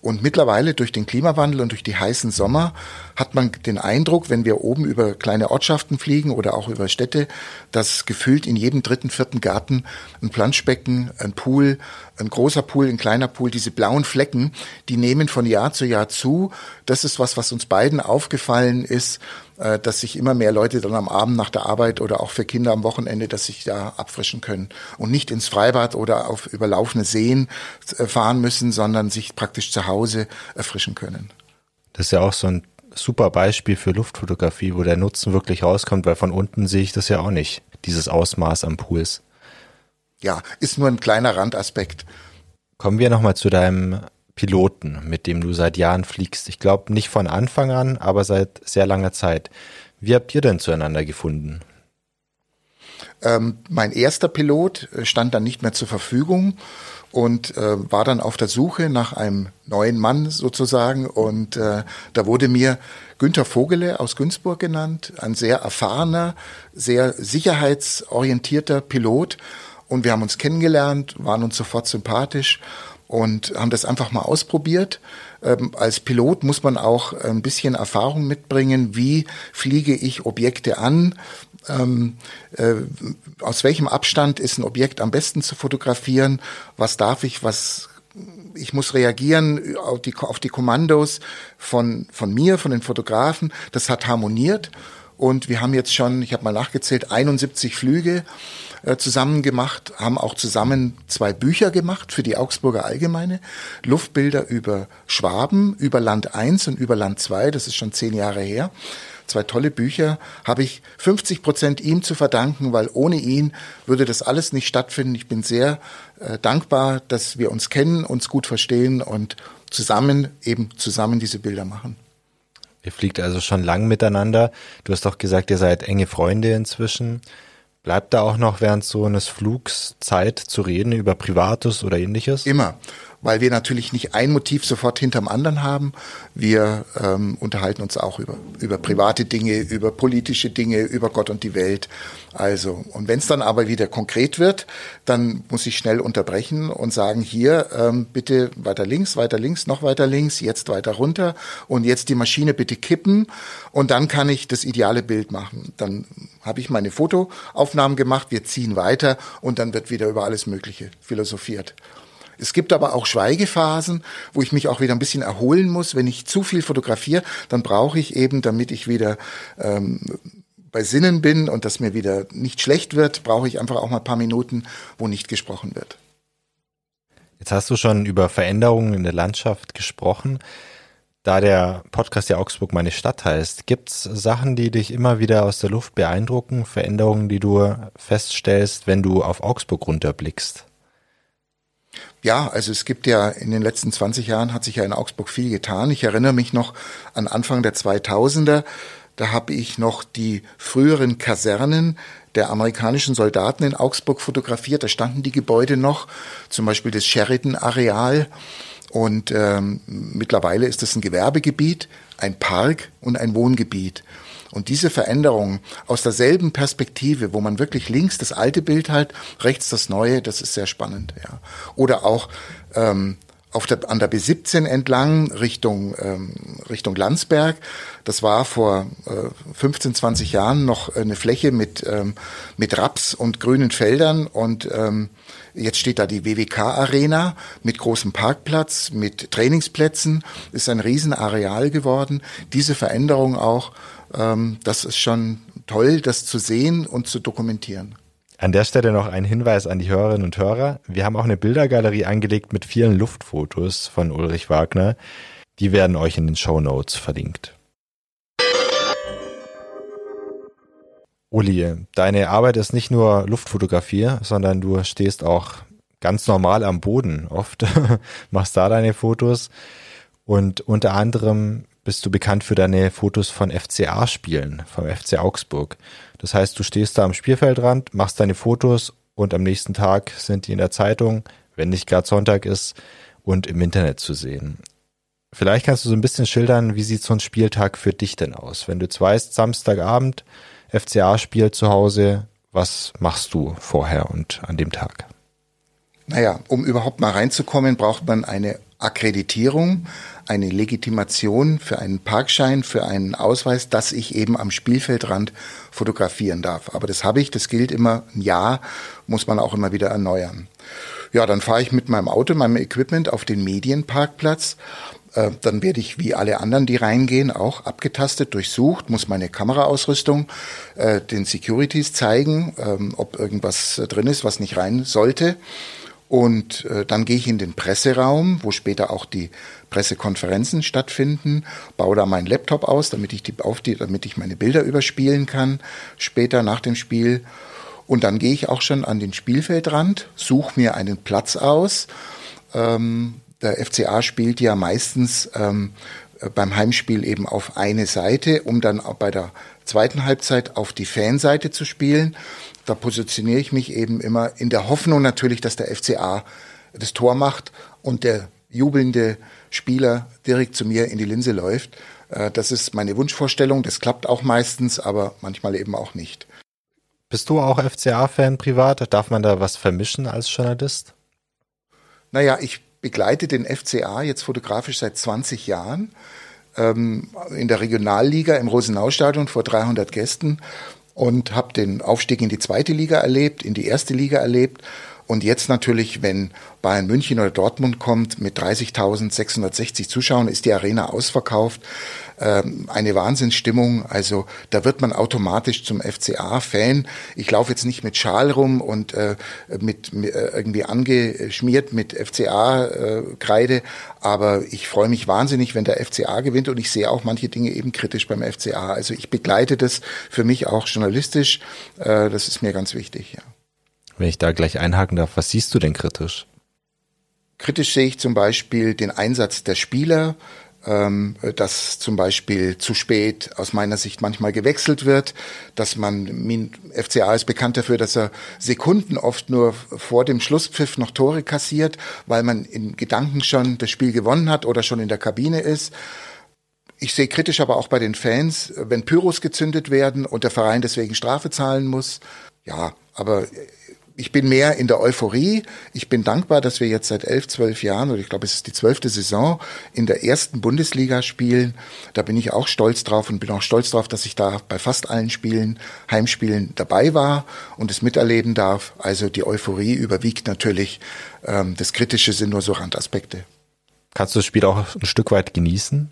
Und mittlerweile durch den Klimawandel und durch die heißen Sommer hat man den Eindruck, wenn wir oben über kleine Ortschaften fliegen oder auch über Städte, dass gefühlt in jedem dritten, vierten Garten ein Planschbecken, ein Pool, ein großer Pool, ein kleiner Pool, diese blauen Flecken, die nehmen von Jahr zu Jahr zu. Das ist was, was uns beiden aufgefallen ist, dass sich immer mehr Leute dann am Abend nach der Arbeit oder auch für Kinder am Wochenende, dass sich da abfrischen können und nicht ins Freibad oder auf überlaufene Seen äh, fahren müssen, sondern sich praktisch zu Hause erfrischen können. Das ist ja auch so ein super Beispiel für Luftfotografie, wo der Nutzen wirklich rauskommt, weil von unten sehe ich das ja auch nicht, dieses Ausmaß am Pools. Ja, ist nur ein kleiner Randaspekt. Kommen wir nochmal zu deinem Piloten, mit dem du seit Jahren fliegst. Ich glaube nicht von Anfang an, aber seit sehr langer Zeit. Wie habt ihr denn zueinander gefunden? Ähm, mein erster Pilot äh, stand dann nicht mehr zur Verfügung und äh, war dann auf der Suche nach einem neuen Mann sozusagen. Und äh, da wurde mir Günther Vogele aus Günzburg genannt, ein sehr erfahrener, sehr sicherheitsorientierter Pilot. Und wir haben uns kennengelernt, waren uns sofort sympathisch und haben das einfach mal ausprobiert. Ähm, als Pilot muss man auch ein bisschen Erfahrung mitbringen, wie fliege ich Objekte an, ähm, äh, aus welchem Abstand ist ein Objekt am besten zu fotografieren, was darf ich, was ich muss reagieren auf die, auf die Kommandos von, von mir, von den Fotografen. Das hat harmoniert und wir haben jetzt schon, ich habe mal nachgezählt, 71 Flüge äh, zusammen gemacht, haben auch zusammen zwei Bücher gemacht für die Augsburger Allgemeine. Luftbilder über Schwaben, über Land 1 und über Land 2, das ist schon zehn Jahre her. Zwei tolle Bücher, habe ich 50 Prozent ihm zu verdanken, weil ohne ihn würde das alles nicht stattfinden. Ich bin sehr äh, dankbar, dass wir uns kennen, uns gut verstehen und zusammen eben zusammen diese Bilder machen. Ihr fliegt also schon lang miteinander. Du hast doch gesagt, ihr seid enge Freunde inzwischen. Bleibt da auch noch während so eines Flugs Zeit zu reden über Privates oder ähnliches? Immer weil wir natürlich nicht ein Motiv sofort hinterm anderen haben. Wir ähm, unterhalten uns auch über, über private Dinge, über politische Dinge, über Gott und die Welt. Also, und wenn es dann aber wieder konkret wird, dann muss ich schnell unterbrechen und sagen, hier, ähm, bitte weiter links, weiter links, noch weiter links, jetzt weiter runter und jetzt die Maschine bitte kippen und dann kann ich das ideale Bild machen. Dann habe ich meine Fotoaufnahmen gemacht, wir ziehen weiter und dann wird wieder über alles Mögliche philosophiert. Es gibt aber auch Schweigephasen, wo ich mich auch wieder ein bisschen erholen muss. Wenn ich zu viel fotografiere, dann brauche ich eben, damit ich wieder ähm, bei Sinnen bin und dass mir wieder nicht schlecht wird, brauche ich einfach auch mal ein paar Minuten, wo nicht gesprochen wird. Jetzt hast du schon über Veränderungen in der Landschaft gesprochen. Da der Podcast ja Augsburg meine Stadt heißt, gibt's Sachen, die dich immer wieder aus der Luft beeindrucken, Veränderungen, die du feststellst, wenn du auf Augsburg runterblickst? Ja, also es gibt ja in den letzten 20 Jahren hat sich ja in Augsburg viel getan. Ich erinnere mich noch an Anfang der 2000er, da habe ich noch die früheren Kasernen der amerikanischen Soldaten in Augsburg fotografiert. Da standen die Gebäude noch, zum Beispiel das Sheridan-Areal. Und ähm, mittlerweile ist es ein Gewerbegebiet, ein Park und ein Wohngebiet. Und diese Veränderung aus derselben Perspektive, wo man wirklich links das alte Bild hat, rechts das neue, das ist sehr spannend. Ja. Oder auch ähm, auf der, an der B17 entlang Richtung, ähm, Richtung Landsberg. Das war vor äh, 15, 20 Jahren noch eine Fläche mit, ähm, mit Raps und grünen Feldern und ähm, Jetzt steht da die WWK-Arena mit großem Parkplatz, mit Trainingsplätzen, ist ein Riesenareal geworden. Diese Veränderung auch, ähm, das ist schon toll, das zu sehen und zu dokumentieren. An der Stelle noch ein Hinweis an die Hörerinnen und Hörer. Wir haben auch eine Bildergalerie angelegt mit vielen Luftfotos von Ulrich Wagner. Die werden euch in den Show Notes verlinkt. Uli, deine Arbeit ist nicht nur Luftfotografie, sondern du stehst auch ganz normal am Boden oft, machst da deine Fotos und unter anderem bist du bekannt für deine Fotos von FCA-Spielen, vom FC Augsburg. Das heißt, du stehst da am Spielfeldrand, machst deine Fotos und am nächsten Tag sind die in der Zeitung, wenn nicht gerade Sonntag ist, und im Internet zu sehen. Vielleicht kannst du so ein bisschen schildern, wie sieht so ein Spieltag für dich denn aus? Wenn du jetzt weißt, Samstagabend, FCA-Spiel zu Hause. Was machst du vorher und an dem Tag? Naja, um überhaupt mal reinzukommen, braucht man eine Akkreditierung, eine Legitimation für einen Parkschein, für einen Ausweis, dass ich eben am Spielfeldrand fotografieren darf. Aber das habe ich, das gilt immer ein Jahr, muss man auch immer wieder erneuern. Ja, dann fahre ich mit meinem Auto, meinem Equipment auf den Medienparkplatz äh, dann werde ich wie alle anderen, die reingehen, auch abgetastet, durchsucht, muss meine Kameraausrüstung äh, den Securities zeigen, ähm, ob irgendwas äh, drin ist, was nicht rein sollte. Und äh, dann gehe ich in den Presseraum, wo später auch die Pressekonferenzen stattfinden, baue da meinen Laptop aus, damit ich die auf die, damit ich meine Bilder überspielen kann, später nach dem Spiel. Und dann gehe ich auch schon an den Spielfeldrand, suche mir einen Platz aus, ähm, der FCA spielt ja meistens ähm, beim Heimspiel eben auf eine Seite, um dann auch bei der zweiten Halbzeit auf die Fanseite zu spielen. Da positioniere ich mich eben immer in der Hoffnung natürlich, dass der FCA das Tor macht und der jubelnde Spieler direkt zu mir in die Linse läuft. Äh, das ist meine Wunschvorstellung. Das klappt auch meistens, aber manchmal eben auch nicht. Bist du auch FCA-Fan privat? Darf man da was vermischen als Journalist? Naja, ich begleite den FCA jetzt fotografisch seit 20 Jahren ähm, in der Regionalliga im Rosenau-Stadion vor 300 Gästen und habe den Aufstieg in die zweite Liga erlebt, in die erste Liga erlebt und jetzt natürlich, wenn Bayern München oder Dortmund kommt mit 30.660 Zuschauern, ist die Arena ausverkauft. Ähm, eine Wahnsinnsstimmung. Also da wird man automatisch zum FCA-Fan. Ich laufe jetzt nicht mit Schal rum und äh, mit, äh, irgendwie angeschmiert mit FCA-Kreide, aber ich freue mich wahnsinnig, wenn der FCA gewinnt und ich sehe auch manche Dinge eben kritisch beim FCA. Also ich begleite das für mich auch journalistisch. Äh, das ist mir ganz wichtig, ja. Wenn ich da gleich einhaken darf, was siehst du denn kritisch? Kritisch sehe ich zum Beispiel den Einsatz der Spieler, ähm, dass zum Beispiel zu spät aus meiner Sicht manchmal gewechselt wird, dass man, FCA ist bekannt dafür, dass er Sekunden oft nur vor dem Schlusspfiff noch Tore kassiert, weil man in Gedanken schon das Spiel gewonnen hat oder schon in der Kabine ist. Ich sehe kritisch aber auch bei den Fans, wenn Pyros gezündet werden und der Verein deswegen Strafe zahlen muss. Ja, aber ich bin mehr in der Euphorie. Ich bin dankbar, dass wir jetzt seit elf, zwölf Jahren, oder ich glaube, es ist die zwölfte Saison, in der ersten Bundesliga spielen. Da bin ich auch stolz drauf und bin auch stolz drauf, dass ich da bei fast allen Spielen, Heimspielen dabei war und es miterleben darf. Also die Euphorie überwiegt natürlich. Ähm, das Kritische sind nur so Randaspekte. Kannst du das Spiel auch ein Stück weit genießen?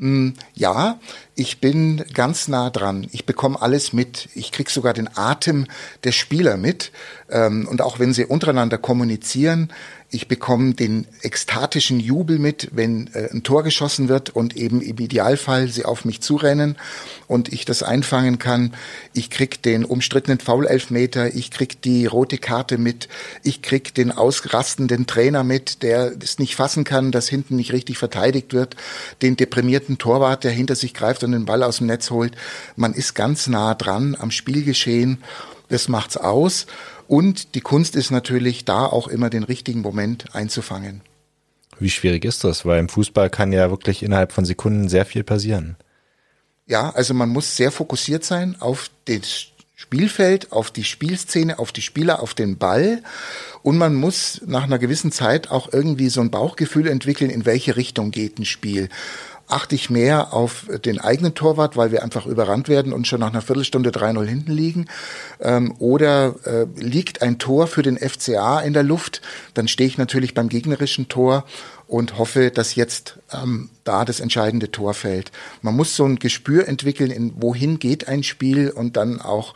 Mm, ja, ich bin ganz nah dran. Ich bekomme alles mit. Ich krieg sogar den Atem der Spieler mit. Ähm, und auch wenn sie untereinander kommunizieren, ich bekomme den ekstatischen Jubel mit, wenn äh, ein Tor geschossen wird und eben im Idealfall sie auf mich zurennen und ich das einfangen kann. Ich krieg den umstrittenen Foul-Elfmeter, ich krieg die rote Karte mit, ich krieg den ausrastenden Trainer mit, der es nicht fassen kann, dass hinten nicht richtig verteidigt wird, den deprimierten Torwart, der hinter sich greift und den Ball aus dem Netz holt. Man ist ganz nah dran am Spielgeschehen. Das macht's aus. Und die Kunst ist natürlich da auch immer den richtigen Moment einzufangen. Wie schwierig ist das? Weil im Fußball kann ja wirklich innerhalb von Sekunden sehr viel passieren. Ja, also man muss sehr fokussiert sein auf das Spielfeld, auf die Spielszene, auf die Spieler, auf den Ball. Und man muss nach einer gewissen Zeit auch irgendwie so ein Bauchgefühl entwickeln, in welche Richtung geht ein Spiel achte ich mehr auf den eigenen Torwart, weil wir einfach überrannt werden und schon nach einer Viertelstunde 3-0 hinten liegen. Ähm, oder äh, liegt ein Tor für den FCA in der Luft, dann stehe ich natürlich beim gegnerischen Tor und hoffe, dass jetzt ähm, da das entscheidende Tor fällt. Man muss so ein Gespür entwickeln, in wohin geht ein Spiel und dann auch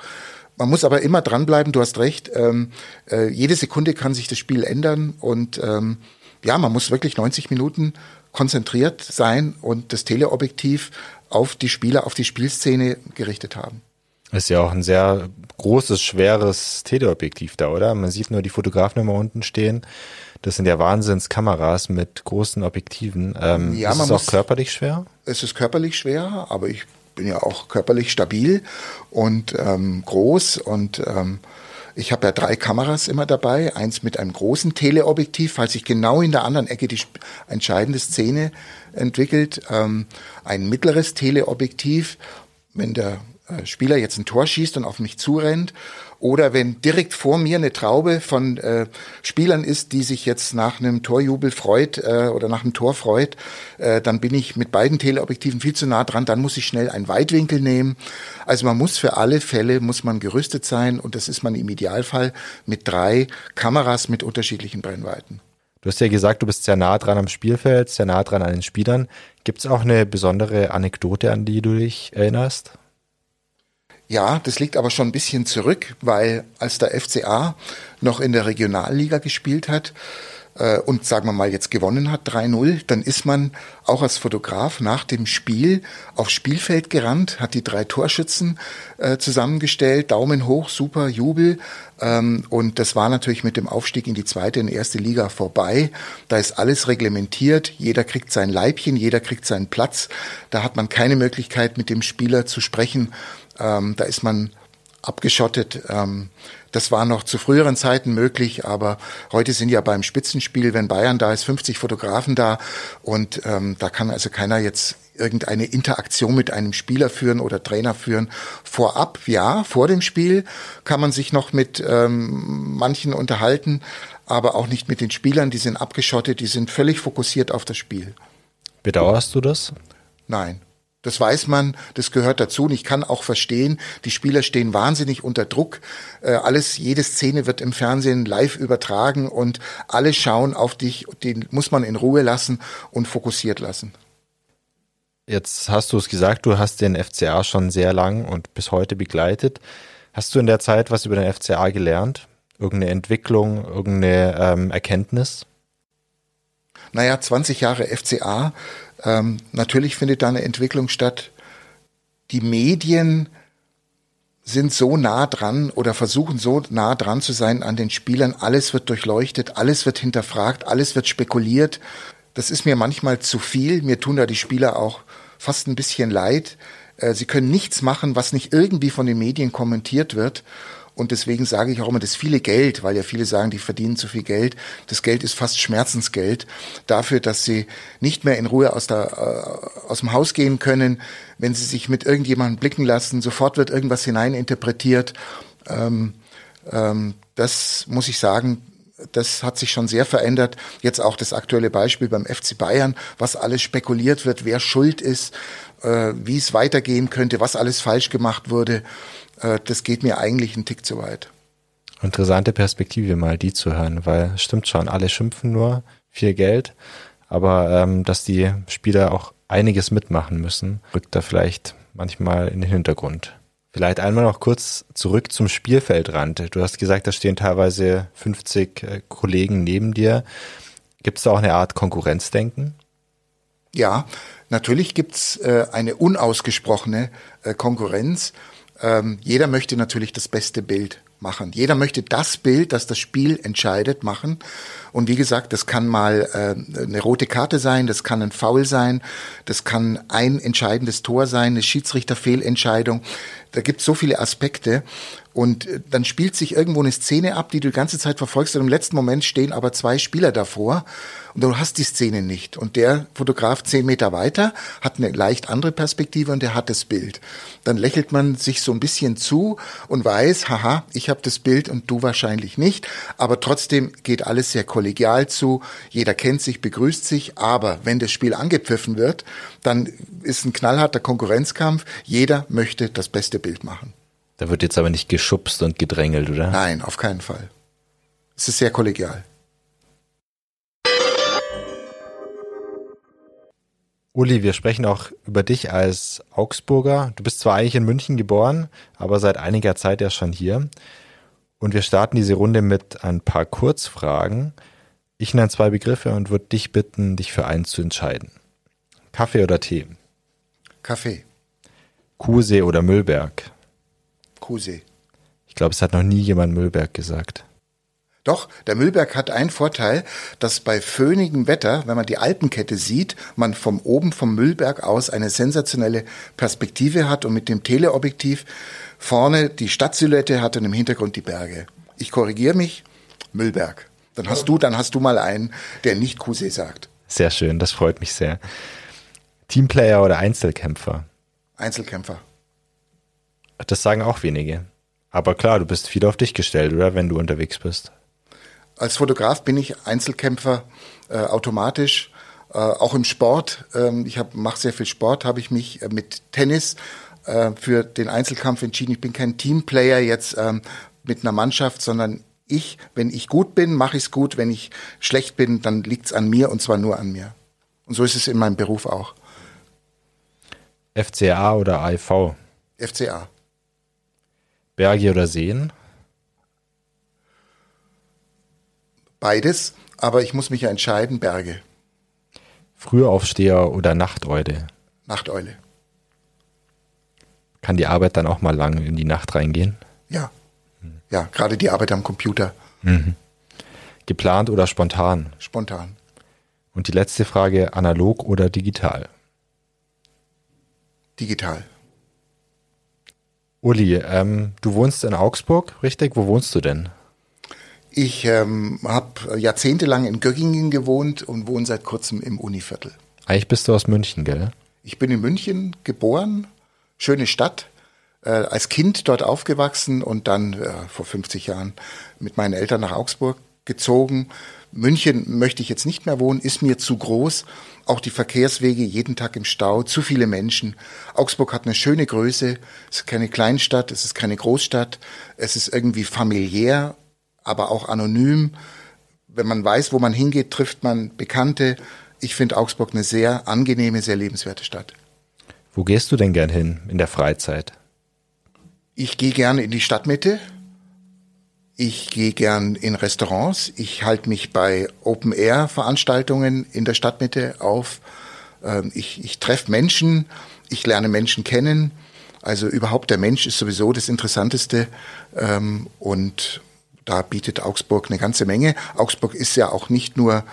man muss aber immer dranbleiben, du hast recht. Ähm, äh, jede Sekunde kann sich das Spiel ändern und ähm, ja, man muss wirklich 90 Minuten konzentriert sein und das Teleobjektiv auf die Spieler, auf die Spielszene gerichtet haben. Ist ja auch ein sehr großes, schweres Teleobjektiv da, oder? Man sieht nur die Fotografen immer unten stehen. Das sind ja Wahnsinnskameras mit großen Objektiven. Ähm, ja, ist es auch körperlich schwer? Es ist körperlich schwer, aber ich bin ja auch körperlich stabil und ähm, groß und ähm, ich habe ja drei Kameras immer dabei, eins mit einem großen Teleobjektiv, falls sich genau in der anderen Ecke die entscheidende Szene entwickelt, ähm, ein mittleres Teleobjektiv, wenn der äh, Spieler jetzt ein Tor schießt und auf mich zurennt oder wenn direkt vor mir eine Traube von äh, Spielern ist, die sich jetzt nach einem Torjubel freut äh, oder nach einem Tor freut, äh, dann bin ich mit beiden Teleobjektiven viel zu nah dran. Dann muss ich schnell einen Weitwinkel nehmen. Also man muss für alle Fälle muss man gerüstet sein und das ist man im Idealfall mit drei Kameras mit unterschiedlichen Brennweiten. Du hast ja gesagt, du bist sehr nah dran am Spielfeld, sehr nah dran an den Spielern. Gibt es auch eine besondere Anekdote, an die du dich erinnerst? Ja, das liegt aber schon ein bisschen zurück, weil als der FCA noch in der Regionalliga gespielt hat äh, und sagen wir mal jetzt gewonnen hat 3-0, dann ist man auch als Fotograf nach dem Spiel aufs Spielfeld gerannt, hat die drei Torschützen äh, zusammengestellt, Daumen hoch, super Jubel. Ähm, und das war natürlich mit dem Aufstieg in die zweite und erste Liga vorbei. Da ist alles reglementiert, jeder kriegt sein Leibchen, jeder kriegt seinen Platz. Da hat man keine Möglichkeit, mit dem Spieler zu sprechen ähm, da ist man abgeschottet. Ähm, das war noch zu früheren Zeiten möglich, aber heute sind ja beim Spitzenspiel, wenn Bayern da ist, 50 Fotografen da und ähm, da kann also keiner jetzt irgendeine Interaktion mit einem Spieler führen oder Trainer führen. Vorab, ja, vor dem Spiel kann man sich noch mit ähm, manchen unterhalten, aber auch nicht mit den Spielern. Die sind abgeschottet, die sind völlig fokussiert auf das Spiel. Bedauerst du das? Nein. Das weiß man, das gehört dazu. Und ich kann auch verstehen, die Spieler stehen wahnsinnig unter Druck. Äh, alles, jede Szene wird im Fernsehen live übertragen und alle schauen auf dich. Den muss man in Ruhe lassen und fokussiert lassen. Jetzt hast du es gesagt, du hast den FCA schon sehr lang und bis heute begleitet. Hast du in der Zeit was über den FCA gelernt? Irgendeine Entwicklung, irgendeine ähm, Erkenntnis? Naja, 20 Jahre FCA ähm, natürlich findet da eine Entwicklung statt. Die Medien sind so nah dran oder versuchen so nah dran zu sein an den Spielern. Alles wird durchleuchtet, alles wird hinterfragt, alles wird spekuliert. Das ist mir manchmal zu viel. Mir tun da die Spieler auch fast ein bisschen leid. Äh, sie können nichts machen, was nicht irgendwie von den Medien kommentiert wird. Und deswegen sage ich auch immer, das viele Geld, weil ja viele sagen, die verdienen zu viel Geld. Das Geld ist fast Schmerzensgeld dafür, dass sie nicht mehr in Ruhe aus, der, äh, aus dem Haus gehen können, wenn sie sich mit irgendjemandem blicken lassen. Sofort wird irgendwas hineininterpretiert. Ähm, Ähm, das muss ich sagen, das hat sich schon sehr verändert. Jetzt auch das aktuelle Beispiel beim FC Bayern, was alles spekuliert wird, wer schuld ist, äh, wie es weitergehen könnte, was alles falsch gemacht wurde. Äh, das geht mir eigentlich einen Tick zu weit. Interessante Perspektive mal die zu hören, weil stimmt schon, alle schimpfen nur, viel Geld, aber ähm, dass die Spieler auch einiges mitmachen müssen, rückt da vielleicht manchmal in den Hintergrund. Vielleicht einmal noch kurz zurück zum Spielfeldrand. Du hast gesagt, da stehen teilweise 50 äh, Kollegen neben dir. Gibt es da auch eine Art Konkurrenzdenken? Ja, natürlich gibt's äh, eine unausgesprochene äh, Konkurrenz. Ähm, jeder möchte natürlich das beste Bild machen. Jeder möchte das Bild, das das Spiel entscheidet, machen. Und wie gesagt, das kann mal äh, eine rote Karte sein, das kann ein Foul sein, das kann ein entscheidendes Tor sein, eine Schiedsrichterfehlentscheidung. Da gibt es so viele Aspekte. Und äh, dann spielt sich irgendwo eine Szene ab, die du die ganze Zeit verfolgst und im letzten Moment stehen aber zwei Spieler davor und du hast die Szene nicht. Und der Fotograf zehn Meter weiter hat eine leicht andere Perspektive und der hat das Bild. Dann lächelt man sich so ein bisschen zu und weiß, haha, ich habe das Bild und du wahrscheinlich nicht. Aber trotzdem geht alles sehr kollegial zu. Jeder kennt sich, begrüßt sich. Aber wenn das Spiel angepfiffen wird, dann ist ein knallharter Konkurrenzkampf. Jeder möchte das beste Bild machen. Da wird jetzt aber nicht geschubst und gedrängelt, oder? Nein, auf keinen Fall. Es ist sehr kollegial. Uli, wir sprechen auch über dich als Augsburger. Du bist zwar eigentlich in München geboren, aber seit einiger Zeit ja schon hier. Und wir starten diese Runde mit ein paar Kurzfragen. Ich nenne zwei Begriffe und würde dich bitten, dich für einen zu entscheiden. Kaffee oder Tee? Kaffee. Kuhsee oder Müllberg? Kuhsee. Ich glaube, es hat noch nie jemand Müllberg gesagt. Doch, der Müllberg hat einen Vorteil, dass bei föhnigem Wetter, wenn man die Alpenkette sieht, man vom oben vom Müllberg aus eine sensationelle Perspektive hat und mit dem Teleobjektiv vorne die Stadtsilhouette hat und im Hintergrund die Berge. Ich korrigiere mich, Müllberg. Dann hast du, dann hast du mal einen, der nicht Kuhsee sagt. Sehr schön, das freut mich sehr. Teamplayer oder Einzelkämpfer? Einzelkämpfer. Das sagen auch wenige. Aber klar, du bist viel auf dich gestellt, oder, wenn du unterwegs bist? Als Fotograf bin ich Einzelkämpfer äh, automatisch, äh, auch im Sport. Ähm, ich mache sehr viel Sport, habe ich mich äh, mit Tennis äh, für den Einzelkampf entschieden. Ich bin kein Teamplayer jetzt ähm, mit einer Mannschaft, sondern ich, wenn ich gut bin, mache ich es gut. Wenn ich schlecht bin, dann liegt es an mir und zwar nur an mir. Und so ist es in meinem Beruf auch. FCA oder AIV? FCA. Berge oder Seen? Beides, aber ich muss mich ja entscheiden, Berge. Frühaufsteher oder Nachteule? Nachteule. Kann die Arbeit dann auch mal lang in die Nacht reingehen? Ja. Ja, gerade die Arbeit am Computer. Mhm. Geplant oder spontan? Spontan. Und die letzte Frage, analog oder digital? Digital. Uli, ähm, du wohnst in Augsburg, richtig? Wo wohnst du denn? Ich ähm, habe jahrzehntelang in Göggingen gewohnt und wohne seit kurzem im Univiertel. Eigentlich bist du aus München, gell? Ich bin in München geboren, schöne Stadt, äh, als Kind dort aufgewachsen und dann äh, vor 50 Jahren mit meinen Eltern nach Augsburg gezogen. München möchte ich jetzt nicht mehr wohnen, ist mir zu groß. Auch die Verkehrswege jeden Tag im Stau, zu viele Menschen. Augsburg hat eine schöne Größe. Es ist keine Kleinstadt, es ist keine Großstadt. Es ist irgendwie familiär, aber auch anonym. Wenn man weiß, wo man hingeht, trifft man Bekannte. Ich finde Augsburg eine sehr angenehme, sehr lebenswerte Stadt. Wo gehst du denn gern hin in der Freizeit? Ich gehe gerne in die Stadtmitte. Ich gehe gern in Restaurants. Ich halte mich bei Open-Air-Veranstaltungen in der Stadtmitte auf. Ähm, ich, ich treffe Menschen. Ich lerne Menschen kennen. Also überhaupt der Mensch ist sowieso das Interessanteste. Ähm, und da bietet Augsburg eine ganze Menge. Augsburg ist ja auch nicht nur,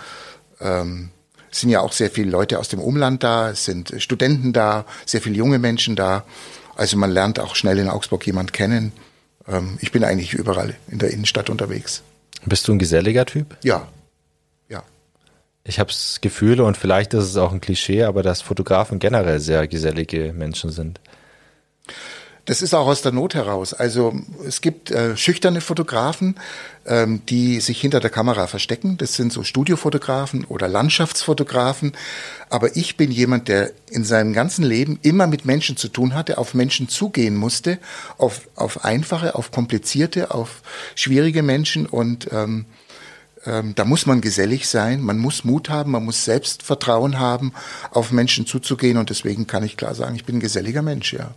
ähm, es sind ja auch sehr viele Leute aus dem Umland da, es sind Studenten da, sehr viele junge Menschen da. Also man lernt auch schnell in Augsburg jemand kennen. Ähm, ich bin eigentlich überall in der Innenstadt unterwegs. Bist du ein geselliger Typ? Ja. Ja. Ich habe das Gefühl, und vielleicht ist es auch ein Klischee, aber dass Fotografen generell sehr gesellige Menschen sind. Das ist auch aus der Not heraus. Also es gibt äh, schüchterne Fotografen, ähm, die sich hinter der Kamera verstecken. Das sind so Studiofotografen oder Landschaftsfotografen. Aber ich bin jemand, der in seinem ganzen Leben immer mit Menschen zu tun hatte, auf Menschen zugehen musste, auf, auf einfache, auf komplizierte, auf schwierige Menschen. Und ähm, ähm, da muss man gesellig sein, man muss Mut haben, man muss Selbstvertrauen haben, auf Menschen zuzugehen. Und deswegen kann ich klar sagen, ich bin ein geselliger Mensch, ja.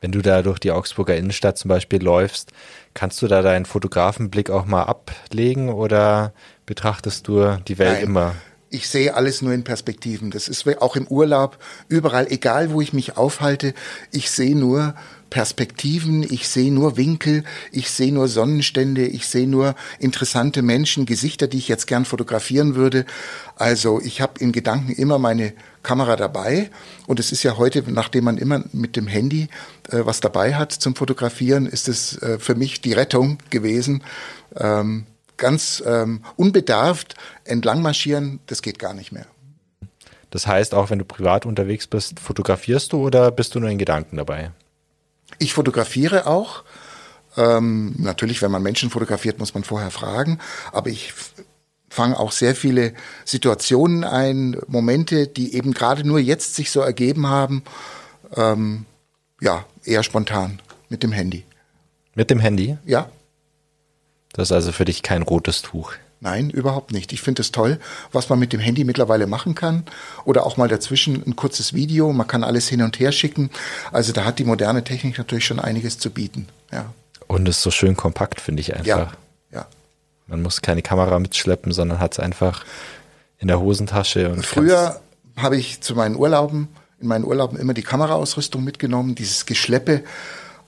Wenn du da durch die Augsburger Innenstadt zum Beispiel läufst, kannst du da deinen Fotografenblick auch mal ablegen oder betrachtest du die Welt Nein. immer? Ich sehe alles nur in Perspektiven. Das ist auch im Urlaub, überall, egal wo ich mich aufhalte, ich sehe nur Perspektiven, ich sehe nur Winkel, ich sehe nur Sonnenstände, ich sehe nur interessante Menschen, Gesichter, die ich jetzt gern fotografieren würde. Also ich habe in Gedanken immer meine Kamera dabei und es ist ja heute, nachdem man immer mit dem Handy äh, was dabei hat zum Fotografieren, ist es äh, für mich die Rettung gewesen. Ähm, ganz ähm, unbedarft entlang marschieren, das geht gar nicht mehr. Das heißt, auch wenn du privat unterwegs bist, fotografierst du oder bist du nur in Gedanken dabei? Ich fotografiere auch. Ähm, natürlich, wenn man Menschen fotografiert, muss man vorher fragen. Aber ich fange auch sehr viele Situationen ein, Momente, die eben gerade nur jetzt sich so ergeben haben. Ähm, ja, eher spontan mit dem Handy. Mit dem Handy? Ja. Das ist also für dich kein rotes Tuch. Nein, überhaupt nicht. Ich finde es toll, was man mit dem Handy mittlerweile machen kann. Oder auch mal dazwischen ein kurzes Video. Man kann alles hin und her schicken. Also da hat die moderne Technik natürlich schon einiges zu bieten. Ja. Und es ist so schön kompakt, finde ich einfach. Ja. Man muss keine Kamera mitschleppen, sondern hat es einfach in der Hosentasche. Und Früher habe ich zu meinen Urlauben, in meinen Urlauben immer die Kameraausrüstung mitgenommen, dieses Geschleppe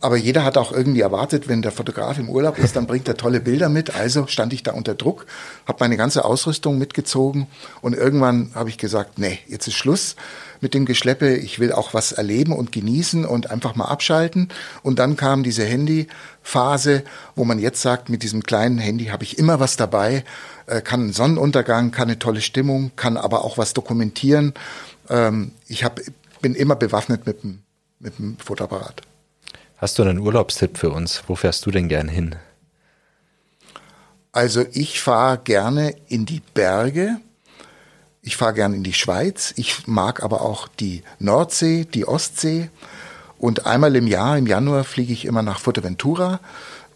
aber jeder hat auch irgendwie erwartet, wenn der Fotograf im Urlaub ist, dann bringt er tolle Bilder mit. Also stand ich da unter Druck, habe meine ganze Ausrüstung mitgezogen und irgendwann habe ich gesagt, nee, jetzt ist Schluss mit dem Geschleppe. Ich will auch was erleben und genießen und einfach mal abschalten. Und dann kam diese Handyphase, wo man jetzt sagt, mit diesem kleinen Handy habe ich immer was dabei, äh, kann einen Sonnenuntergang, kann eine tolle Stimmung, kann aber auch was dokumentieren. Ähm, ich hab, bin immer bewaffnet mit dem, mit dem Fotoapparat. Hast du einen Urlaubstipp für uns? Wo fährst du denn gern hin? Also ich fahre gerne in die Berge. Ich fahre gerne in die Schweiz. Ich mag aber auch die Nordsee, die Ostsee. Und einmal im Jahr, im Januar, fliege ich immer nach Fuerteventura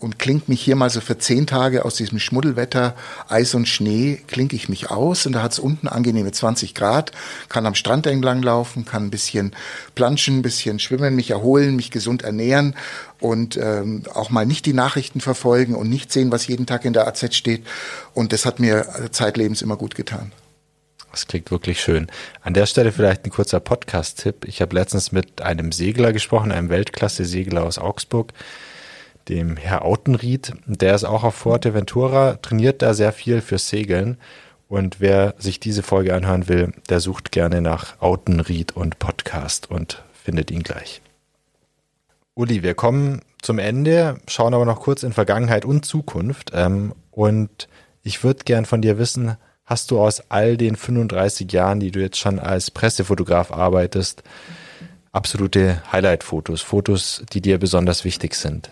und klingt mich hier mal so für zehn Tage aus diesem Schmuddelwetter, Eis und Schnee, klinke ich mich aus und da hat es unten angenehme 20 Grad, kann am Strand entlang laufen, kann ein bisschen planschen, ein bisschen schwimmen, mich erholen, mich gesund ernähren und ähm, auch mal nicht die Nachrichten verfolgen und nicht sehen, was jeden Tag in der AZ steht. Und das hat mir zeitlebens immer gut getan. Das klingt wirklich schön. An der Stelle vielleicht ein kurzer Podcast-Tipp. Ich habe letztens mit einem Segler gesprochen, einem Weltklasse-Segler aus Augsburg dem Herr Autenried. Der ist auch auf Fuerteventura, trainiert da sehr viel für Segeln. Und wer sich diese Folge anhören will, der sucht gerne nach Autenried und Podcast und findet ihn gleich. Uli, wir kommen zum Ende, schauen aber noch kurz in Vergangenheit und Zukunft. Ähm, und ich würde gern von dir wissen, hast du aus all den 35 Jahren, die du jetzt schon als Pressefotograf arbeitest, absolute Highlight-Fotos, Fotos, die dir besonders wichtig sind?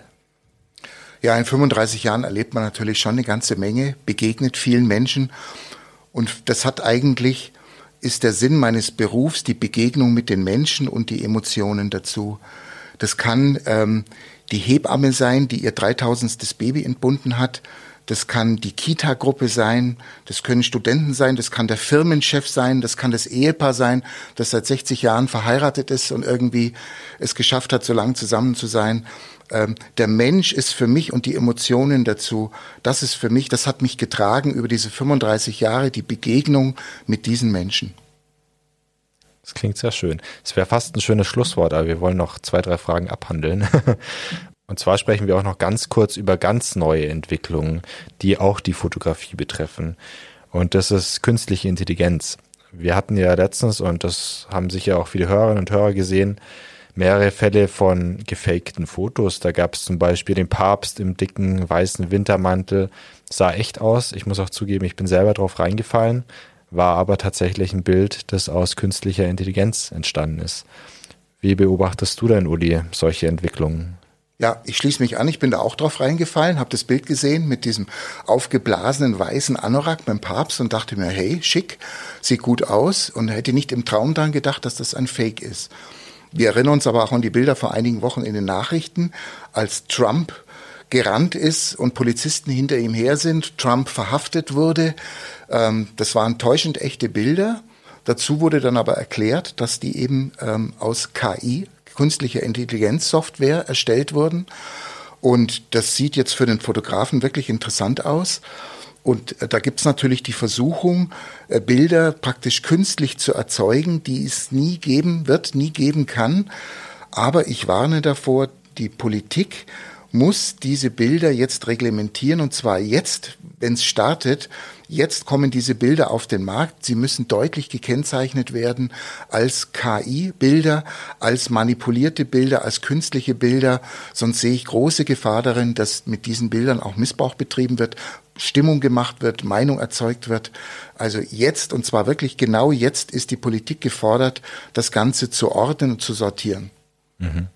Ja, in 35 Jahren erlebt man natürlich schon eine ganze Menge, begegnet vielen Menschen. Und das hat eigentlich, ist der Sinn meines Berufs, die Begegnung mit den Menschen und die Emotionen dazu. Das kann ähm, die Hebamme sein, die ihr 3000. Baby entbunden hat. Das kann die Kita-Gruppe sein, das können Studenten sein, das kann der Firmenchef sein, das kann das Ehepaar sein, das seit 60 Jahren verheiratet ist und irgendwie es geschafft hat, so lange zusammen zu sein ähm, der Mensch ist für mich und die Emotionen dazu, das ist für mich, das hat mich getragen über diese 35 Jahre, die Begegnung mit diesen Menschen. Das klingt sehr schön. Es wäre fast ein schönes Schlusswort, aber wir wollen noch zwei, drei Fragen abhandeln. Und zwar sprechen wir auch noch ganz kurz über ganz neue Entwicklungen, die auch die Fotografie betreffen. Und das ist künstliche Intelligenz. Wir hatten ja letztens, und das haben sicher auch viele Hörerinnen und Hörer gesehen, mehrere Fälle von gefakten Fotos. Da gab es zum Beispiel den Papst im dicken weißen Wintermantel. Sah echt aus. Ich muss auch zugeben, ich bin selber drauf reingefallen. War aber tatsächlich ein Bild, das aus künstlicher Intelligenz entstanden ist. Wie beobachtest du denn, Uli, solche Entwicklungen? Ja, ich schließe mich an. Ich bin da auch drauf reingefallen, habe das Bild gesehen mit diesem aufgeblasenen weißen Anorak beim Papst und dachte mir, hey, schick, sieht gut aus und hätte nicht im Traum dran gedacht, dass das ein Fake ist. Wir erinnern uns aber auch an die Bilder vor einigen Wochen in den Nachrichten, als Trump gerannt ist und Polizisten hinter ihm her sind, Trump verhaftet wurde. Ähm, das waren täuschend echte Bilder. Dazu wurde dann aber erklärt, dass die eben ähm, aus KI künstliche Intelligenzsoftware erstellt wurden. Und das sieht jetzt für den Fotografen wirklich interessant aus. Und äh, da gibt's natürlich die Versuchung, äh, Bilder praktisch künstlich zu erzeugen, die es nie geben wird, nie geben kann. Aber ich warne davor, die Politik muss diese Bilder jetzt reglementieren und zwar jetzt, wenn es startet, Jetzt kommen diese Bilder auf den Markt. Sie müssen deutlich gekennzeichnet werden als KI-Bilder, als manipulierte Bilder, als künstliche Bilder. Sonst sehe ich große Gefahr darin, dass mit diesen Bildern auch Missbrauch betrieben wird, Stimmung gemacht wird, Meinung erzeugt wird. Also jetzt, und zwar wirklich genau jetzt, ist die Politik gefordert, das Ganze zu ordnen und zu sortieren. Mhm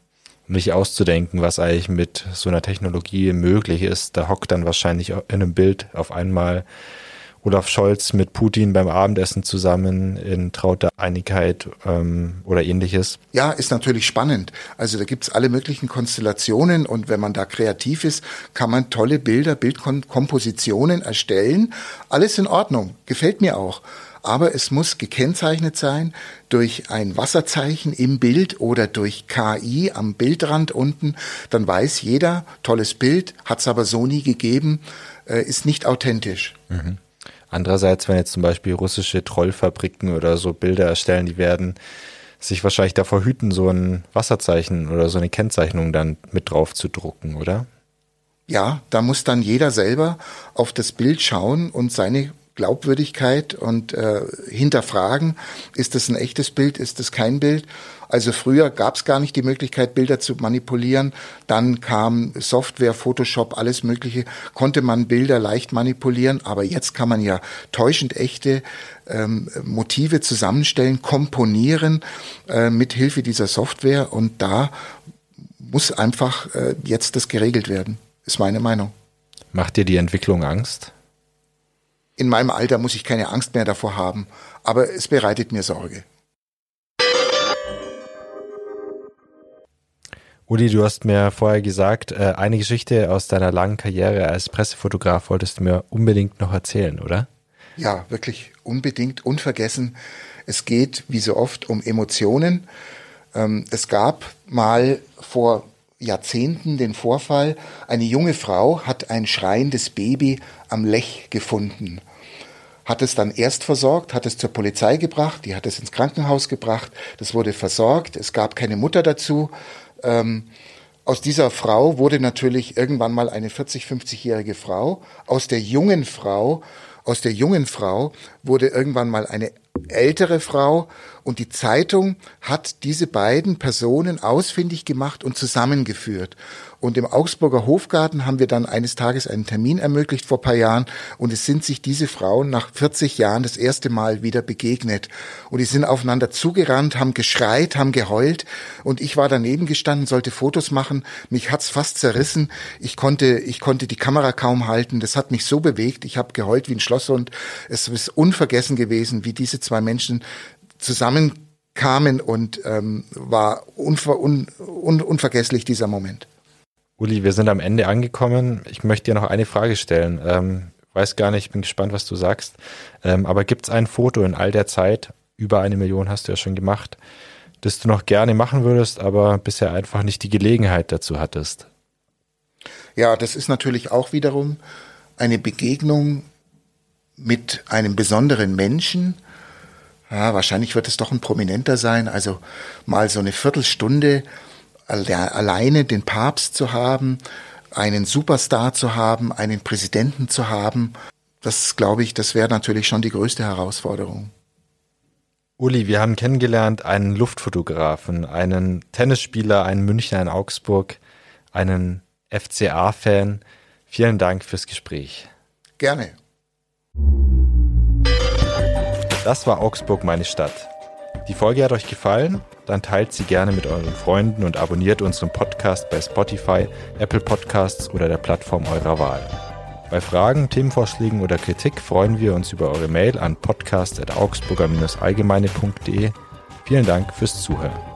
nicht auszudenken, was eigentlich mit so einer Technologie möglich ist. Da hockt dann wahrscheinlich in einem Bild auf einmal Olaf Scholz mit Putin beim Abendessen zusammen in trauter Einigkeit ähm, oder ähnliches. Ja, ist natürlich spannend. Also da gibt's alle möglichen Konstellationen und wenn man da kreativ ist, kann man tolle Bilder, Bildkompositionen erstellen. Alles in Ordnung, gefällt mir auch. Aber es muss gekennzeichnet sein durch ein Wasserzeichen im Bild oder durch KI am Bildrand unten. Dann weiß jeder, tolles Bild, hat's aber so nie gegeben, äh, ist nicht authentisch. Mhm. Andererseits, wenn jetzt zum Beispiel russische Trollfabriken oder so Bilder erstellen, die werden sich wahrscheinlich davor hüten, so ein Wasserzeichen oder so eine Kennzeichnung dann mit drauf zu drucken, oder? Ja, da muss dann jeder selber auf das Bild schauen und seine Glaubwürdigkeit und äh, hinterfragen, ist das ein echtes Bild, ist das kein Bild. Also früher gab es gar nicht die Möglichkeit, Bilder zu manipulieren. Dann kam Software, Photoshop, alles Mögliche, konnte man Bilder leicht manipulieren. Aber jetzt kann man ja täuschend echte ähm, Motive zusammenstellen, komponieren äh, mit Hilfe dieser Software. Und da muss einfach äh, jetzt das geregelt werden, ist meine Meinung. Macht dir die Entwicklung Angst? In meinem Alter muss ich keine Angst mehr davor haben, aber es bereitet mir Sorge. Uli, du hast mir vorher gesagt, äh, eine Geschichte aus deiner langen Karriere als Pressefotograf wolltest du mir unbedingt noch erzählen, oder? Ja, wirklich unbedingt, unvergessen. Es geht, wie so oft, um Emotionen. Ähm, es gab mal vor Jahrzehnten den Vorfall, eine junge Frau hat ein schreiendes Baby am Lech gefunden, hat es dann erst versorgt, hat es zur Polizei gebracht, die hat es ins Krankenhaus gebracht, das wurde versorgt, es gab keine Mutter dazu. Ähm, aus dieser Frau wurde natürlich irgendwann mal eine 40, 50-jährige Frau. Aus der jungen Frau, aus der jungen Frau wurde irgendwann mal eine ältere Frau und die Zeitung hat diese beiden Personen ausfindig gemacht und zusammengeführt. Und im Augsburger Hofgarten haben wir dann eines Tages einen Termin ermöglicht vor paar Jahren und es sind sich diese Frauen nach 40 Jahren das erste Mal wieder begegnet. Und die sind aufeinander zugerannt, haben geschreit, haben geheult und ich war daneben gestanden, sollte Fotos machen. Mich hat's fast zerrissen. Ich konnte, ich konnte die Kamera kaum halten. Das hat mich so bewegt. Ich habe geheult wie ein Schlosshund. Es ist unvergessen gewesen, wie diese zwei Menschen zusammenkamen und ähm, war unver, un, un, unvergesslich dieser Moment. Uli, wir sind am Ende angekommen. Ich möchte dir noch eine Frage stellen. Ähm, weiß gar nicht, bin gespannt, was du sagst. Ähm, aber gibt es ein Foto in all der Zeit, über eine Million hast du ja schon gemacht, das du noch gerne machen würdest, aber bisher einfach nicht die Gelegenheit dazu hattest? Ja, das ist natürlich auch wiederum eine Begegnung mit einem besonderen Menschen. Ja, wahrscheinlich wird es doch ein Prominenter sein. Also mal so eine Viertelstunde alleine den Papst zu haben, einen Superstar zu haben, einen Präsidenten zu haben, das glaube ich, das wäre natürlich schon die größte Herausforderung. Uli, wir haben kennengelernt einen Luftfotografen, einen Tennisspieler, einen Münchner in Augsburg, einen FCA-Fan. Vielen Dank fürs Gespräch. Gerne. Das war Augsburg, meine Stadt. Die Folge hat euch gefallen? Dann teilt sie gerne mit euren Freunden und abonniert unseren Podcast bei Spotify, Apple Podcasts oder der Plattform eurer Wahl. Bei Fragen, Themenvorschlägen oder Kritik freuen wir uns über eure Mail an podcast.augsburger-allgemeine.de. Vielen Dank fürs Zuhören.